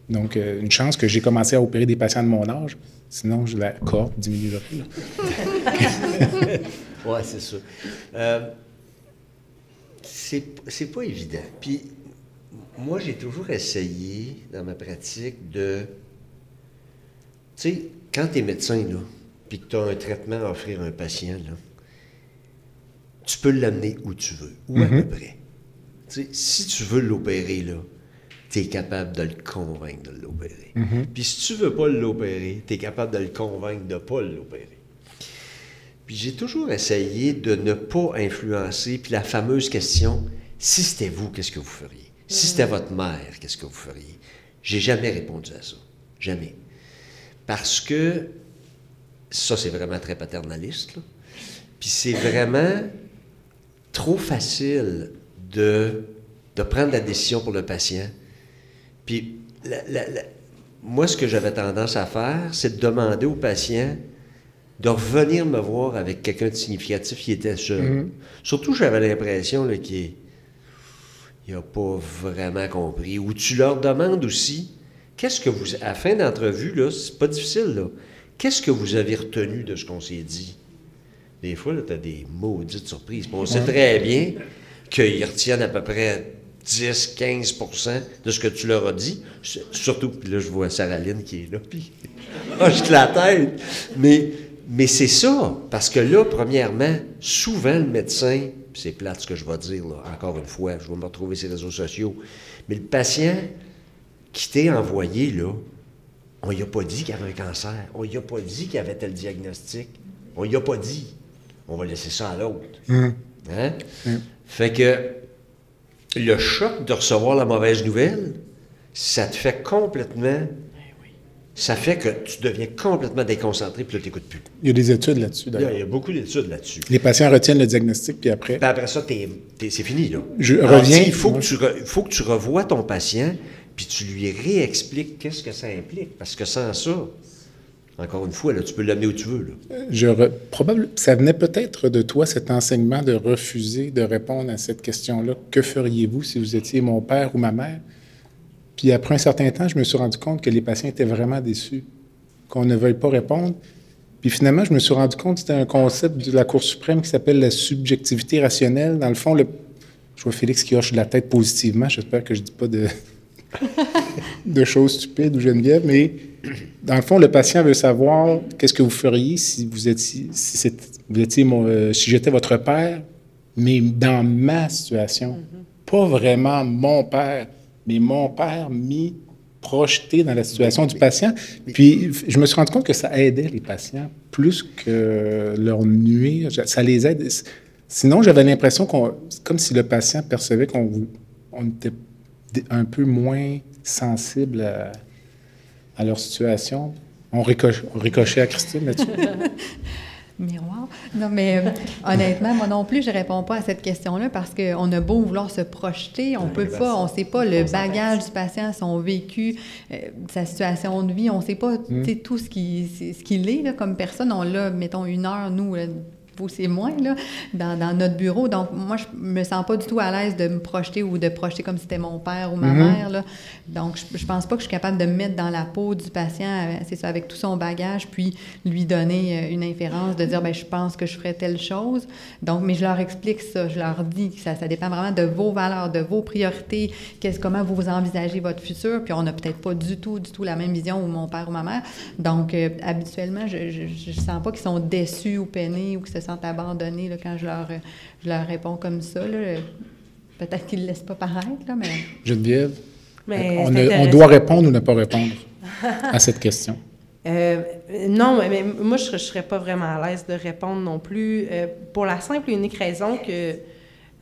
Donc, euh, une chance que j'ai commencé à opérer des patients de mon âge. Sinon, je la cohorte diminuerait. oui, c'est ça. Euh, c'est pas évident. Puis, moi, j'ai toujours essayé, dans ma pratique, de. Tu sais, quand tu es médecin, là, puis que tu as un traitement à offrir à un patient, là, tu peux l'amener où tu veux, ou à mm-hmm. peu près. Tu sais, si tu veux l'opérer, là, tu es capable de le convaincre de l'opérer. Mm-hmm. Puis si tu veux pas l'opérer, tu es capable de le convaincre de ne pas l'opérer. Puis j'ai toujours essayé de ne pas influencer. Puis la fameuse question, si c'était vous, qu'est-ce que vous feriez? Si c'était mm. votre mère, qu'est-ce que vous feriez? J'ai jamais répondu à ça. Jamais. Parce que ça, c'est vraiment très paternaliste. Puis c'est vraiment trop facile de, de prendre la décision pour le patient puis, moi, ce que j'avais tendance à faire, c'est de demander au patient de revenir me voir avec quelqu'un de significatif qui était seul. Surtout, j'avais l'impression là, qu'il n'a pas vraiment compris. Ou tu leur demandes aussi, qu'est-ce que vous, à la fin d'entrevue, là, c'est pas difficile, là, qu'est-ce que vous avez retenu de ce qu'on s'est dit? Des fois, tu as des maudites surprises. Puis on sait très bien qu'ils retiennent à peu près 10-15% de ce que tu leur as dit. Surtout, puis là, je vois Sarah Lynn qui est là, puis hoche la tête. Mais, mais c'est ça, parce que là, premièrement, souvent, le médecin, c'est plate ce que je vais dire, là, encore une fois, je vais me retrouver sur les réseaux sociaux, mais le patient qui t'est envoyé, là, on lui a pas dit qu'il avait un cancer. On lui a pas dit qu'il avait tel diagnostic. On lui a pas dit. On va laisser ça à l'autre. Hein? Fait que le choc de recevoir la mauvaise nouvelle, ça te fait complètement. Ça fait que tu deviens complètement déconcentré puis là, tu n'écoutes plus. Il y a des études là-dessus, d'ailleurs. il y a beaucoup d'études là-dessus. Les patients retiennent le diagnostic, puis après, Puis après ça, c'est fini. Là. Je Alors, reviens- Il faut, que tu re- faut que tu revoies ton patient puis tu lui réexpliques qu'est-ce que ça implique. Parce que sans ça, encore une fois, tu peux l'amener où tu veux. Probable, ça venait peut-être de toi, cet enseignement de refuser de répondre à cette question-là. Que feriez-vous si vous étiez mon père ou ma mère? Puis après un certain temps, je me suis rendu compte que les patients étaient vraiment déçus, qu'on ne veuille pas répondre. Puis finalement, je me suis rendu compte que c'était un concept de la Cour suprême qui s'appelle la subjectivité rationnelle. Dans le fond, je vois Félix qui hoche la tête positivement. J'espère que je ne dis pas de, de choses stupides ou Geneviève, mais dans le fond, le patient veut savoir qu'est-ce que vous feriez si vous étiez, si, vous étiez mon- euh, si j'étais votre père, mais dans ma situation. Pas vraiment mon père, mais mon père mis projeté dans la situation du patient. Puis je me suis rendu compte que ça aidait les patients plus que leur nuire. Ça les aide. Sinon, j'avais l'impression qu'on, comme si le patient percevait qu'on on était un peu moins sensible à, à leur situation. On, ricoche, on ricochait à Christine là-dessus. Miroir. Non, mais euh, honnêtement, moi non plus, je réponds pas à cette question-là parce qu'on a beau vouloir se projeter, on peut pas, on sait pas le bagage du patient, son vécu, euh, sa situation de vie, on sait pas sais, tout ce qui- c'est- ce qu'il est là, comme personne. On l'a, mettons, une heure, nous, là, vous, c'est moins, là, dans, dans notre bureau. Donc, moi, je me sens pas du tout à l'aise de me projeter ou de projeter comme si c'était mon père ou ma mère. Là. Donc, je, je pense pas que je suis capable de me mettre dans la peau du patient, euh, c'est ça, avec tout son bagage, puis lui donner euh, une inférence, de dire, ben je pense que je ferais telle chose. Donc, mais je leur explique ça, je leur dis que ça, ça dépend vraiment de vos valeurs, de vos priorités, qu'est-ce, comment vous envisagez votre futur, puis on n'a peut-être pas du tout, du tout la même vision, ou mon père ou ma mère. Donc, euh, habituellement, je, je, je sens pas qu'ils sont déçus ou peinés ou qu'ils se sentent abandonnés là, quand je leur, euh, je leur réponds comme ça. là. Peut-être qu'ils ne le laissent pas paraître, là, mais... Geneviève, Mais on, a- on intéressant. doit répondre ou ne pas répondre à cette question? Euh, non, mais moi, je ne serais pas vraiment à l'aise de répondre non plus, euh, pour la simple et unique raison que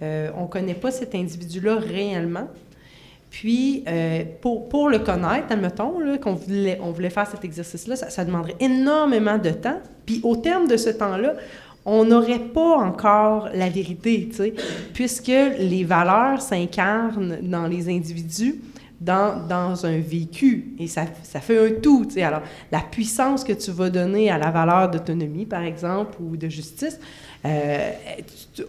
euh, on ne connaît pas cet individu-là réellement. Puis, euh, pour, pour le connaître, admettons, là, qu'on voulait, on voulait faire cet exercice-là, ça, ça demanderait énormément de temps. Puis, au terme de ce temps-là, on n'aurait pas encore la vérité, tu sais, puisque les valeurs s'incarnent dans les individus dans, dans un vécu. Et ça, ça fait un tout. tu sais. Alors, la puissance que tu vas donner à la valeur d'autonomie, par exemple, ou de justice, euh,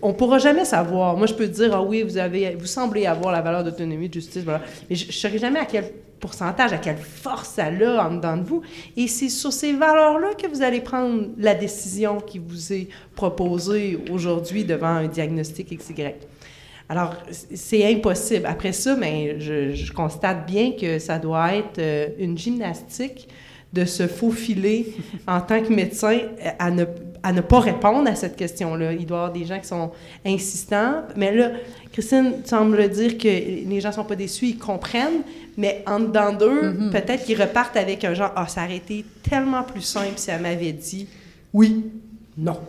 on ne pourra jamais savoir. Moi, je peux te dire, ah oui, vous, avez, vous semblez avoir la valeur d'autonomie, de justice, voilà. Mais je ne saurais jamais à quel pourcentage, à quelle force ça a en dedans de vous. Et c'est sur ces valeurs-là que vous allez prendre la décision qui vous est proposée aujourd'hui devant un diagnostic XY. Alors, c'est impossible. Après ça, ben, je, je constate bien que ça doit être euh, une gymnastique de se faufiler en tant que médecin euh, à ne, à ne pas répondre à cette question-là. Il doit y avoir des gens qui sont insistants. Mais là, Christine semble dire que les gens ne sont pas déçus, ils comprennent, mais en dedans d'eux, peut-être qu'ils repartent avec un genre « Ah, ça aurait été tellement plus simple si elle m'avait dit oui, non. »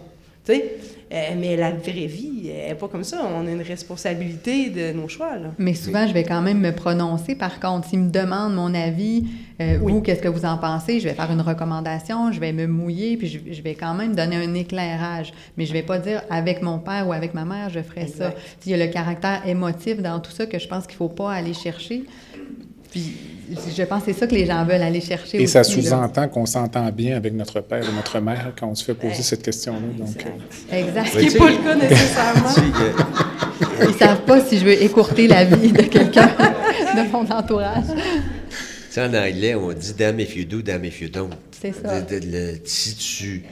Tu sais? Euh, mais la vraie vie, elle n'est pas comme ça. On a une responsabilité de nos choix. Là. Mais souvent, je vais quand même me prononcer. Par contre, s'ils me demandent mon avis, euh, vous, qu'est-ce que vous en pensez, je vais faire une recommandation, je vais me mouiller, puis je, je vais quand même donner un éclairage. Mais je vais pas dire avec mon père ou avec ma mère, je ferai ça. Il y a le caractère émotif dans tout ça que je pense qu'il faut pas aller chercher. Puis je pense que c'est ça que les gens veulent aller chercher. Et ça aussi, sous-entend qu'on s'entend bien avec notre père et notre mère quand on se fait poser cette question-là. Donc, euh, Exact. Ce qui n'est pas le cas nécessairement. Ils savent pas si je veux écourter la vie de quelqu'un de mon entourage. Tu sais, en anglais, on dit damn if you do, damn if you don't. C'est ça. De- de- le- si tu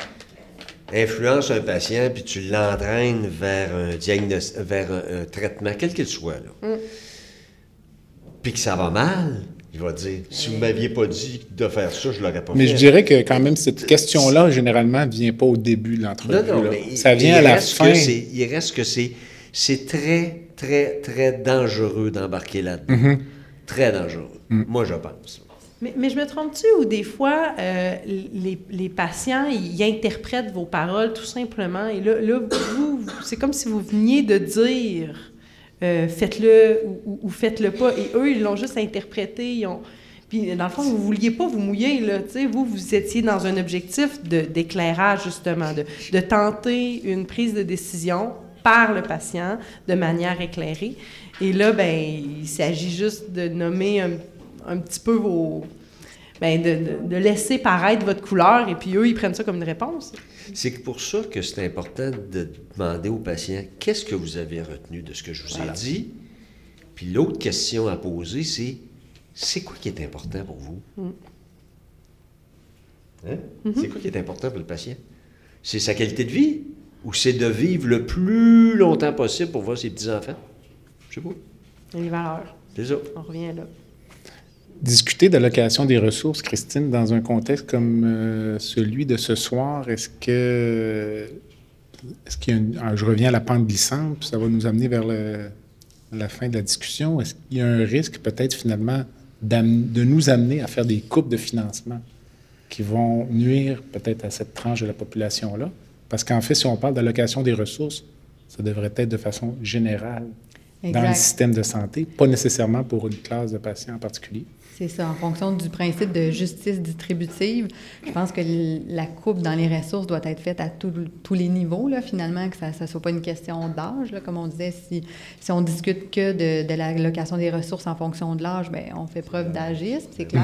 influences un patient puis tu l'entraînes vers un diagnostic, vers un, un traitement, quel qu'il soit, là, Mm. Puis que ça va mal, il va dire si vous m'aviez pas dit de faire ça, je l'aurais pas Mais fait. je dirais que quand même, cette question-là, généralement, ne vient pas au début de l'entrevue. Non, non, mais ça vient à la reste fin. que c'est- il reste que c'est, c'est très, très, très dangereux d'embarquer là-dedans. Mm-hmm. Très dangereux. Moi, je pense. Mais, mais je me trompe-tu ou des fois, euh, les, les patients, ils interprètent vos paroles tout simplement. Et là, là vous, vous- c'est comme si vous veniez de dire euh, faites-le ou, faites-le pas. Et eux, ils l'ont juste interprété. Ils ont... Puis, dans le fond, vous ne vouliez pas vous mouiller. Là, tu sais. vous, vous étiez dans un objectif d'éclairage, justement, de, de tenter une prise de décision par le patient de manière éclairée. Et là, ben, il s'agit juste de nommer un, un petit peu vos. Ben, de, de- de laisser paraître votre couleur, et puis eux, ils prennent ça comme une réponse. C'est pour ça que c'est important de demander aux patients qu'est-ce que vous avez retenu de ce que je vous ai dit? Puis l'autre question à poser, c'est c'est quoi qui est important pour vous? Hein? C'est quoi qui est important pour le patient? C'est sa qualité de vie? Ou c'est de vivre le plus longtemps possible pour voir ses petits-enfants? Je sais pas. Les valeurs. C'est ça. On revient là. Discuter d'allocation des ressources, Christine, dans un contexte comme euh, celui de ce soir, est-ce que. Est-ce qu'il y a une- ah, je reviens à la pente glissante, puis ça va nous amener vers le- la fin de la discussion. Est-ce qu'il y a un risque, peut-être, finalement, de nous amener à faire des coupes de financement qui vont nuire peut-être à cette tranche de la population-là? Parce qu'en fait, si on parle d'allocation des ressources, ça devrait être de façon générale dans le système de santé, pas nécessairement pour une classe de patients en particulier. C'est ça, en fonction du principe de justice distributive. Je pense que la coupe dans les ressources doit être faite à tout- tous les niveaux, là, finalement, que ça ne soit pas une question d'âge. Comme on disait, si, si on discute que de, de l'allocation des ressources en fonction de l'âge, bien, on fait preuve d'agisme, c'est clair.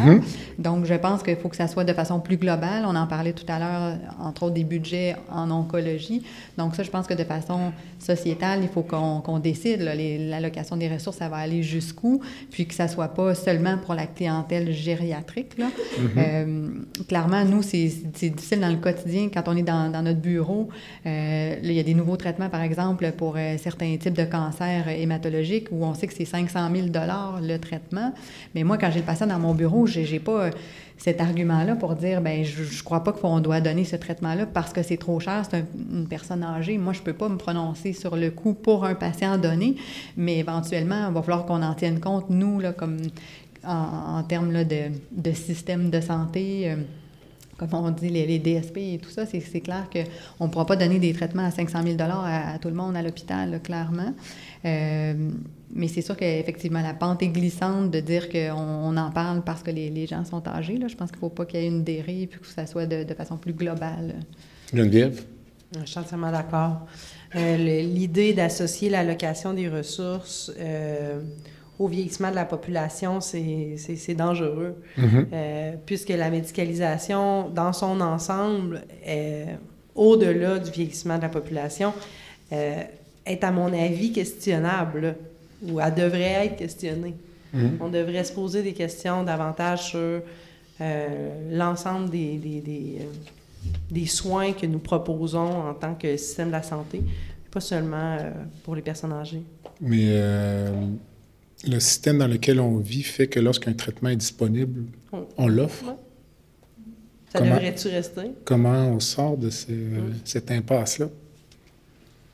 Donc, je pense qu'il faut que ça soit de façon plus globale. On en parlait tout à l'heure, entre autres, des budgets en oncologie. Donc, ça, je pense que de façon sociétale, il faut qu'on qu'on décide. L'allocation des ressources, ça va aller jusqu'où, puis que ça soit pas seulement pour la clientèle gériatrique. Là. Euh, clairement, nous, c'est difficile dans le quotidien quand on est dans, dans notre bureau. euh, là, il y a des nouveaux traitements, par exemple, pour euh, certains types de cancers hématologiques où on sait que c'est 500 000 le traitement. Mais moi, quand j'ai le patient dans mon bureau, j'ai pas... cet argument-là pour dire, ben je, je crois pas qu'on doit donner ce traitement-là parce que c'est trop cher, c'est un- une personne âgée. Moi, je peux pas me prononcer sur le coût pour un patient donné, mais éventuellement, il va falloir qu'on en tienne compte, nous, là, comme en, en termes là, de, de système de santé. euh, comme on dit, les, les DSP et tout ça, c'est clair qu'on ne pourra pas donner des traitements à 500 000 à, à tout le monde à l'hôpital, clairement. Euh, mais c'est sûr qu'effectivement, la pente est glissante de dire qu'on on en parle parce que les, les gens sont âgés. Là. Je pense qu'il ne faut pas qu'il y ait une dérive puis que ça soit de, de façon plus globale. Geneviève? Je suis entièrement d'accord. Euh, L'idée d'associer l'allocation des ressources euh, au vieillissement de la population, c'est dangereux. Euh, puisque la médicalisation, dans son ensemble, euh, au-delà du vieillissement de la population, euh, est, à mon avis, questionnable, là, ou elle devrait être questionnée. On devrait se poser des questions davantage sur l'ensemble des, des, des, des soins que nous proposons en tant que système de la santé, pas seulement euh, pour les personnes âgées. Mais euh, le système dans lequel on vit fait que lorsqu'un traitement est disponible, On- on l'offre? Ouais. Ça Comment- devrait-tu rester? Comment on sort de ce- cette impasse-là?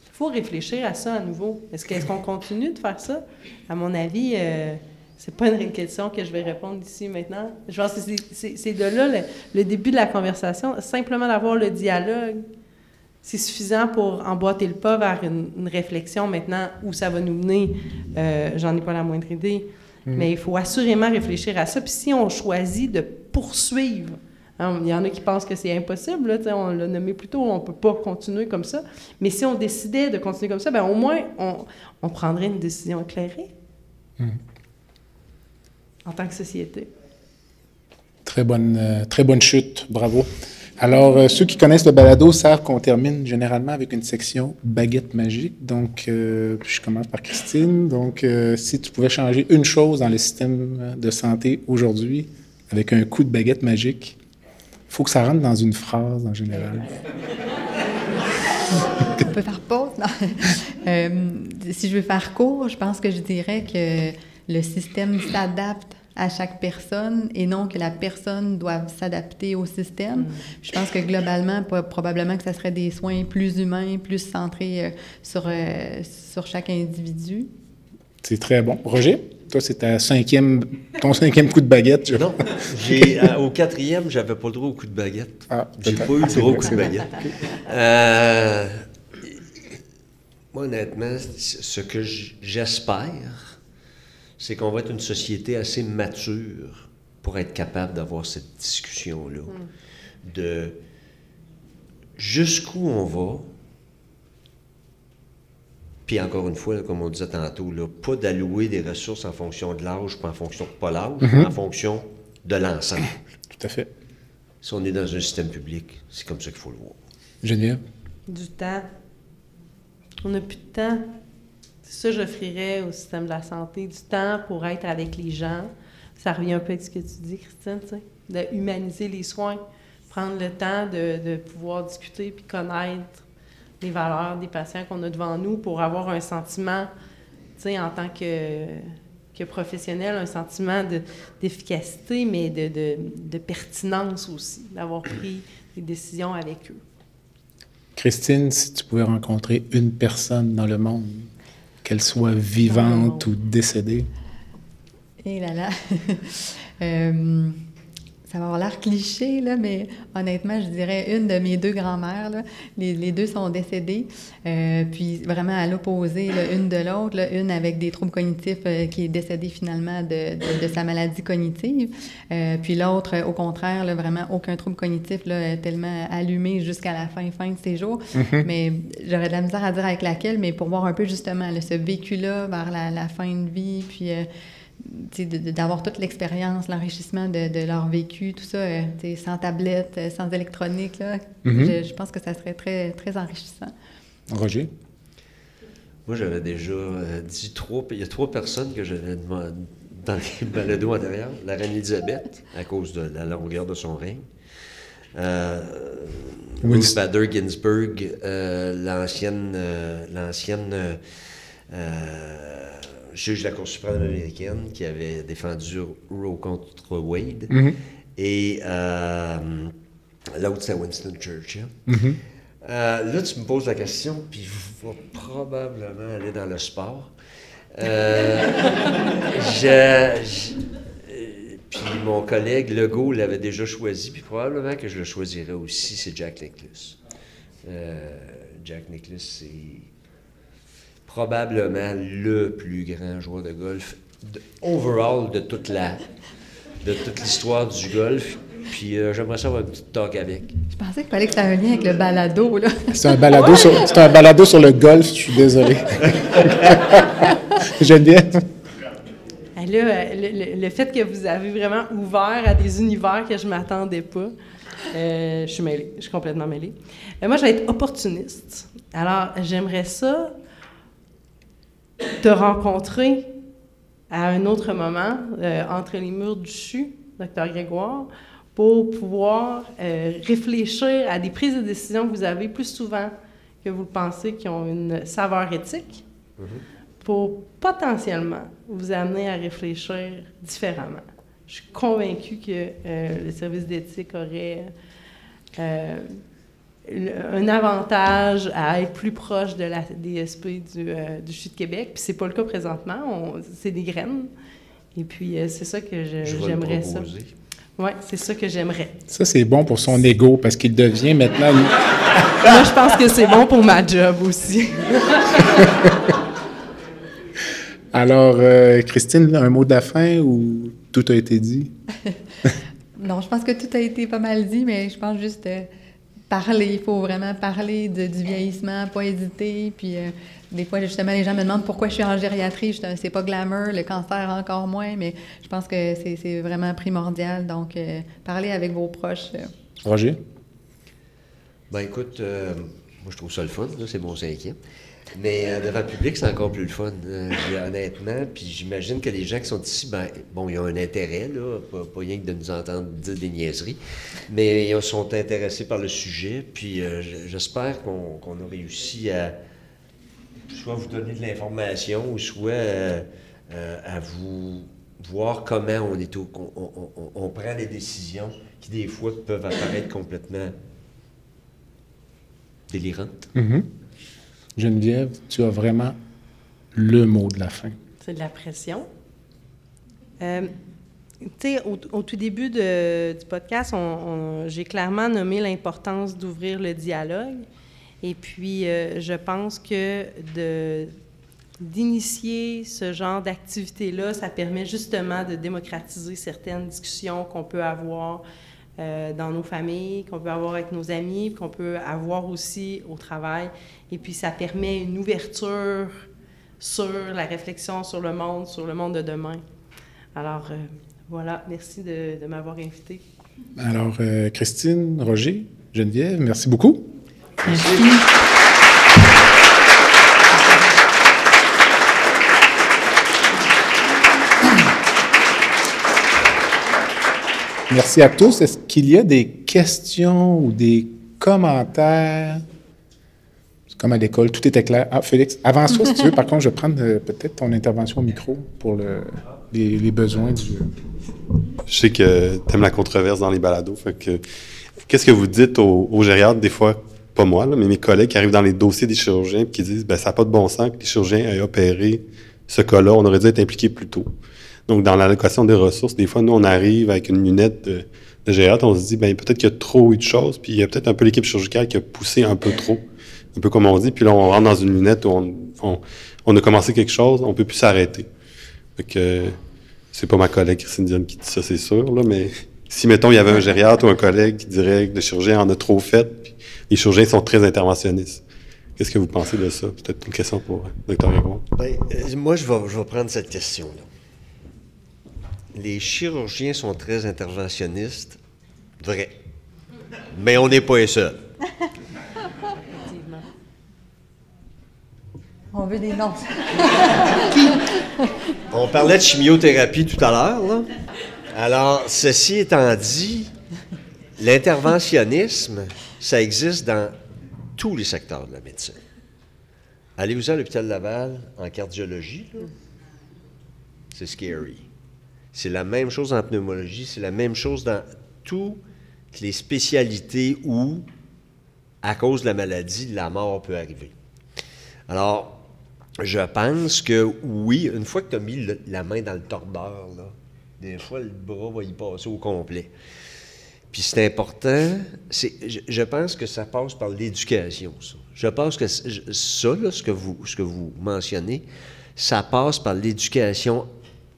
Il faut réfléchir à ça à nouveau. Est-ce que- est-ce qu'on continue de faire ça? À mon avis, euh, c'est pas une question que je vais répondre ici maintenant. Je pense que c'est- c'est c'est de là le, le début de la conversation. Simplement d'avoir le dialogue, c'est suffisant pour emboîter le pas vers une, une réflexion maintenant où ça va nous mener. euh, J'en ai pas la moindre idée. Mais il faut assurément réfléchir à ça. Puis si on choisit de poursuivre, hein, il y en a qui pensent que c'est impossible, là, on l'a nommé plus tôt, on ne peut pas continuer comme ça. Mais si on décidait de continuer comme ça, ben au moins, on, on prendrait une décision éclairée en tant que société. Très bonne, euh, très bonne chute. Bravo. Alors, euh, ceux qui connaissent le balado savent qu'on termine généralement avec une section baguette magique. Donc, euh, je commence par Christine. Donc, euh, si tu pouvais changer une chose dans le système de santé aujourd'hui avec un coup de baguette magique, il faut que ça rentre dans une phrase en général. On peut faire pause? Si je veux faire court, je pense que je dirais que le système s'adapte à chaque personne et non que la personne doive s'adapter au système. Je pense que globalement, probablement que ça serait des soins plus humains, plus centrés euh, sur, euh, sur chaque individu. C'est très bon. Roger, toi, c'est ta cinquième, ton cinquième coup de baguette. je- Non, j'ai, euh, au quatrième, j'avais pas le droit au coup de baguette. Ah, J'ai pas eu Ah, le droit au vrai, coup de baguette. Euh, moi, honnêtement, ce que j'espère, c'est qu'on va être une société assez mature pour être capable d'avoir cette discussion-là. De jusqu'où on va. Puis encore une fois, là, comme on disait tantôt, là, pas d'allouer des ressources en fonction de l'âge, pas en fonction de pas l'âge, mais en fonction de l'ensemble. Tout à fait. Si on est dans un système public, c'est comme ça qu'il faut le voir. Geneviève? Du temps. On n'a plus de temps. Ça, j'offrirais au système de la santé, du temps pour être avec les gens. Ça revient un peu à ce que tu dis, Christine, tu de humaniser les soins, prendre le temps de, pouvoir discuter puis connaître les valeurs des patients qu'on a devant nous pour avoir un sentiment, tu sais, en tant que, que professionnel, un sentiment de- d'efficacité, mais de pertinence aussi, d'avoir pris des décisions avec eux. Christine, si tu pouvais rencontrer une personne dans le monde, qu'elle soit vivante ou décédée, Et là là. Euh, ça va avoir l'air cliché, là, mais honnêtement, je dirais une de mes deux grand-mères. là. Les, les deux sont décédées. Euh, puis vraiment à l'opposé, une de l'autre. Une avec des troubles cognitifs euh, qui est décédée finalement de, de- de sa maladie cognitive. Euh, puis l'autre, au contraire, là, vraiment aucun trouble cognitif, là, tellement allumé jusqu'à la fin, fin de ses jours. Mais j'aurais de la misère à dire avec laquelle, mais pour voir un peu justement là, ce vécu-là vers la, la fin de vie, puis d'avoir toute l'expérience, l'enrichissement de, de leur vécu, tout ça, euh, sans tablette, euh, sans électronique, là, Mhm. je, je pense que ça serait très, très enrichissant. Roger? Moi, j'avais déjà euh, dit trois... Il y a trois personnes que j'avais demandé dans les balados antérieurs. La reine Elisabeth, à cause de la longueur de son règne. Euh, Ruth Bader Ginsburg, euh, l'ancienne... euh, l'ancienne... juge de la Cour suprême américaine qui avait défendu Roe contre Wade. Mhm. Et euh, l'autre, c'est Winston Churchill. Mhm. Euh, là, tu me poses la question, puis je vais probablement aller dans le sport. Euh, je- je- puis mon collègue Legault l'avait déjà choisi, puis probablement que je le choisirais aussi, c'est Jack Nicklaus. Jack Nicklaus, c'est probablement le plus grand joueur de golf de- overall de toute la de toute l'histoire du golf. Puis euh, j'aimerais ça avoir une petite talk avec. Je pensais qu'il fallait que ça ait un lien avec le balado, là. C'est un, balado sur, c'est un balado sur le golf, je suis désolé. Geneviève? Là, euh, le, le- le fait que vous avez vraiment ouvert à des univers que je ne m'attendais pas, euh, je suis mêlée. Je suis complètement mêlée. Euh, moi, je vais être opportuniste. Alors, j'aimerais ça te rencontrer à un autre moment, euh, entre les murs du CHU, docteur Grégoire, pour pouvoir euh, réfléchir à des prises de décision que vous avez plus souvent que vous le pensez qui ont une saveur éthique pour potentiellement vous amener à réfléchir différemment. Je suis convaincue que euh, le service d'éthique aurait euh, un avantage à être plus proche de la DSP du, euh, du CHU de Québec. Puis c'est pas le cas présentement. On- C'est des graines. Et puis euh, c'est ça que j'aimerais ça. Oui, c'est ça que j'aimerais. Ça, c'est bon pour son ego parce qu'il devient maintenant. Moi, je pense que c'est bon pour ma job aussi. Alors, euh, Christine, un mot de la fin ou tout a été dit? Non, je pense que tout a été pas mal dit, mais je pense juste euh, parler. Il faut vraiment parler de- du vieillissement, pas hésiter, puis euh, des fois, justement, les gens me demandent pourquoi je suis en gériatrie. C'est pas glamour, le cancer encore moins, mais je pense que c'est vraiment primordial. Donc, euh, parlez avec vos proches. euh. Roger? Ben écoute, euh, moi je trouve ça le fun, c'est mon cinquième. Mais devant le public, c'est encore plus le fun, euh, honnêtement. Puis j'imagine que les gens qui sont ici, ben, bon, ils ont un intérêt, là, pas, pas rien que de nous entendre dire des niaiseries, mais ils sont intéressés par le sujet. Puis euh, j'espère qu'on a réussi à soit vous donner de l'information ou soit euh, à vous voir comment on, est au- on, prend des décisions qui, des fois, peuvent apparaître complètement délirantes. Mhm. Geneviève, tu as vraiment le mot de la fin. C'est de la pression. Euh, tu sais, au, tout début du podcast, j'ai clairement nommé l'importance d'ouvrir le dialogue. Et puis, euh, je pense que d'initier ce genre d'activité-là, ça permet justement de démocratiser certaines discussions qu'on peut avoir euh, dans nos familles, qu'on peut avoir avec nos amis, qu'on peut avoir aussi au travail. Et puis, ça permet une ouverture sur la réflexion sur le monde, sur le monde de demain. Alors, euh, voilà, merci de, de m'avoir invité. Alors, euh, Christine, Roger, Geneviève, merci beaucoup. Merci à tous. Est-ce qu'il y a des questions ou des commentaires? Comme à l'école, tout était clair. Ah, Félix, avance-toi si tu veux. Par contre, je vais prendre euh, peut-être ton intervention au micro pour le- les, besoins du... Je sais que tu aimes la controverse dans les balados. Qu'est-ce que vous dites aux, aux gériatres, des fois, pas moi, là, mais mes collègues qui arrivent dans les dossiers des chirurgiens et qui disent ben, ça n'a pas de bon sens que les chirurgiens aient opéré ce cas-là, on aurait dû être impliqué plus tôt. Donc, dans l'allocation des ressources, des fois, nous, on arrive avec une lunette de, de on se dit ben peut-être qu'il y a trop eu de choses, puis il y a peut-être un peu l'équipe chirurgicale qui a poussé un peu trop, un peu comme on dit, puis là, on rentre dans une lunette où on, on, on a commencé quelque chose, on peut plus s'arrêter. Fait que c'est pas ma collègue Christine Dion qui dit ça, c'est sûr, là, mais si, mettons, il y avait un gériatre ou un collègue qui dirait que le chirurgien en a trop fait, puis les chirurgiens sont très interventionnistes. Qu'est-ce que vous pensez de ça? Peut-être une question pour euh, Dr. Grégoire. Ben, euh, moi, je vais, je vais prendre cette question-là. Les chirurgiens sont très interventionnistes, vrai. Mais on n'est pas les seuls. On veut des noms. On parlait de chimiothérapie tout à l'heure, là. Alors, ceci étant dit, l'interventionnisme, ça existe dans tous les secteurs de la médecine. Allez-vous à l'hôpital Laval en cardiologie? C'est scary. C'est la même chose en pneumologie, c'est la même chose dans toutes les spécialités où, à cause de la maladie, la mort peut arriver. Alors, je pense que oui, une fois que tu as mis la main dans le tordeur, là, des fois, le bras va y passer au complet. Puis c'est important, je, je pense que ça passe par l'éducation, ça. Je pense que ça, ce, que vous, ce que vous mentionnez, ça passe par l'éducation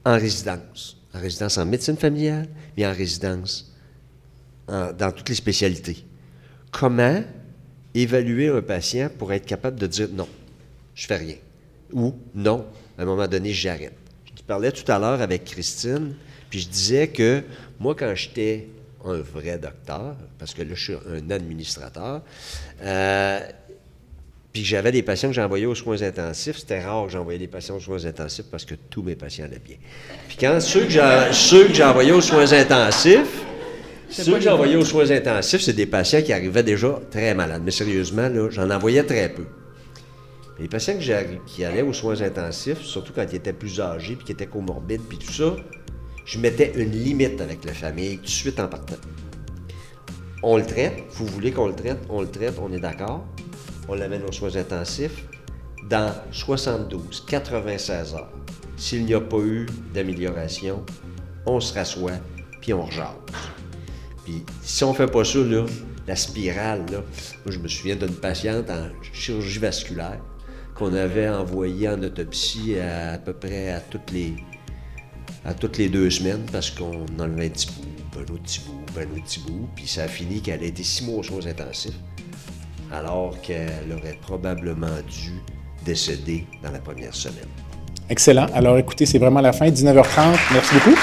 en résidence. En résidence en médecine familiale, mais en résidence en- dans toutes les spécialités. Comment évaluer un patient pour être capable de dire non, je fais rien. Ou non, à un moment donné, j'arrête? Je parlais tout à l'heure avec Christine, puis je disais que moi, quand j'étais un vrai docteur, parce que là, je suis un administrateur, euh, puis j'avais des patients que j'envoyais aux soins intensifs, c'était rare que j'envoyais des patients aux soins intensifs parce que tous mes patients allaient bien. Puis quand ceux que j'envoyais aux soins intensifs, ceux que j'envoyais aux soins intensifs, c'est des patients qui arrivaient déjà très malades. Mais sérieusement, là, j'en envoyais très peu. Les patients que qui allaient aux soins intensifs, surtout quand ils étaient plus âgés, puis qui étaient comorbides, puis tout ça, je mettais une limite avec la famille tout de suite en partant. On le traite, vous voulez qu'on le traite, on le traite, on est d'accord. On l'amène aux soins intensifs. Dans 72, 96 heures, s'il n'y a pas eu d'amélioration, on se rassoit, puis on rejase. Puis si on fait pas ça, la spirale, moi je me souviens d'une patiente en chirurgie vasculaire qu'on avait envoyée en autopsie à, peu près à toutes les à toutes les deux semaines parce qu'on enlevait un petit bout, un autre petit bout, un autre petit bout, puis ça a fini qu'elle a été six mois aux soins intensifs, alors qu'elle aurait probablement dû décédé dans la première semaine. Excellent. Alors écoutez, c'est vraiment la fin, 19h30. Merci beaucoup.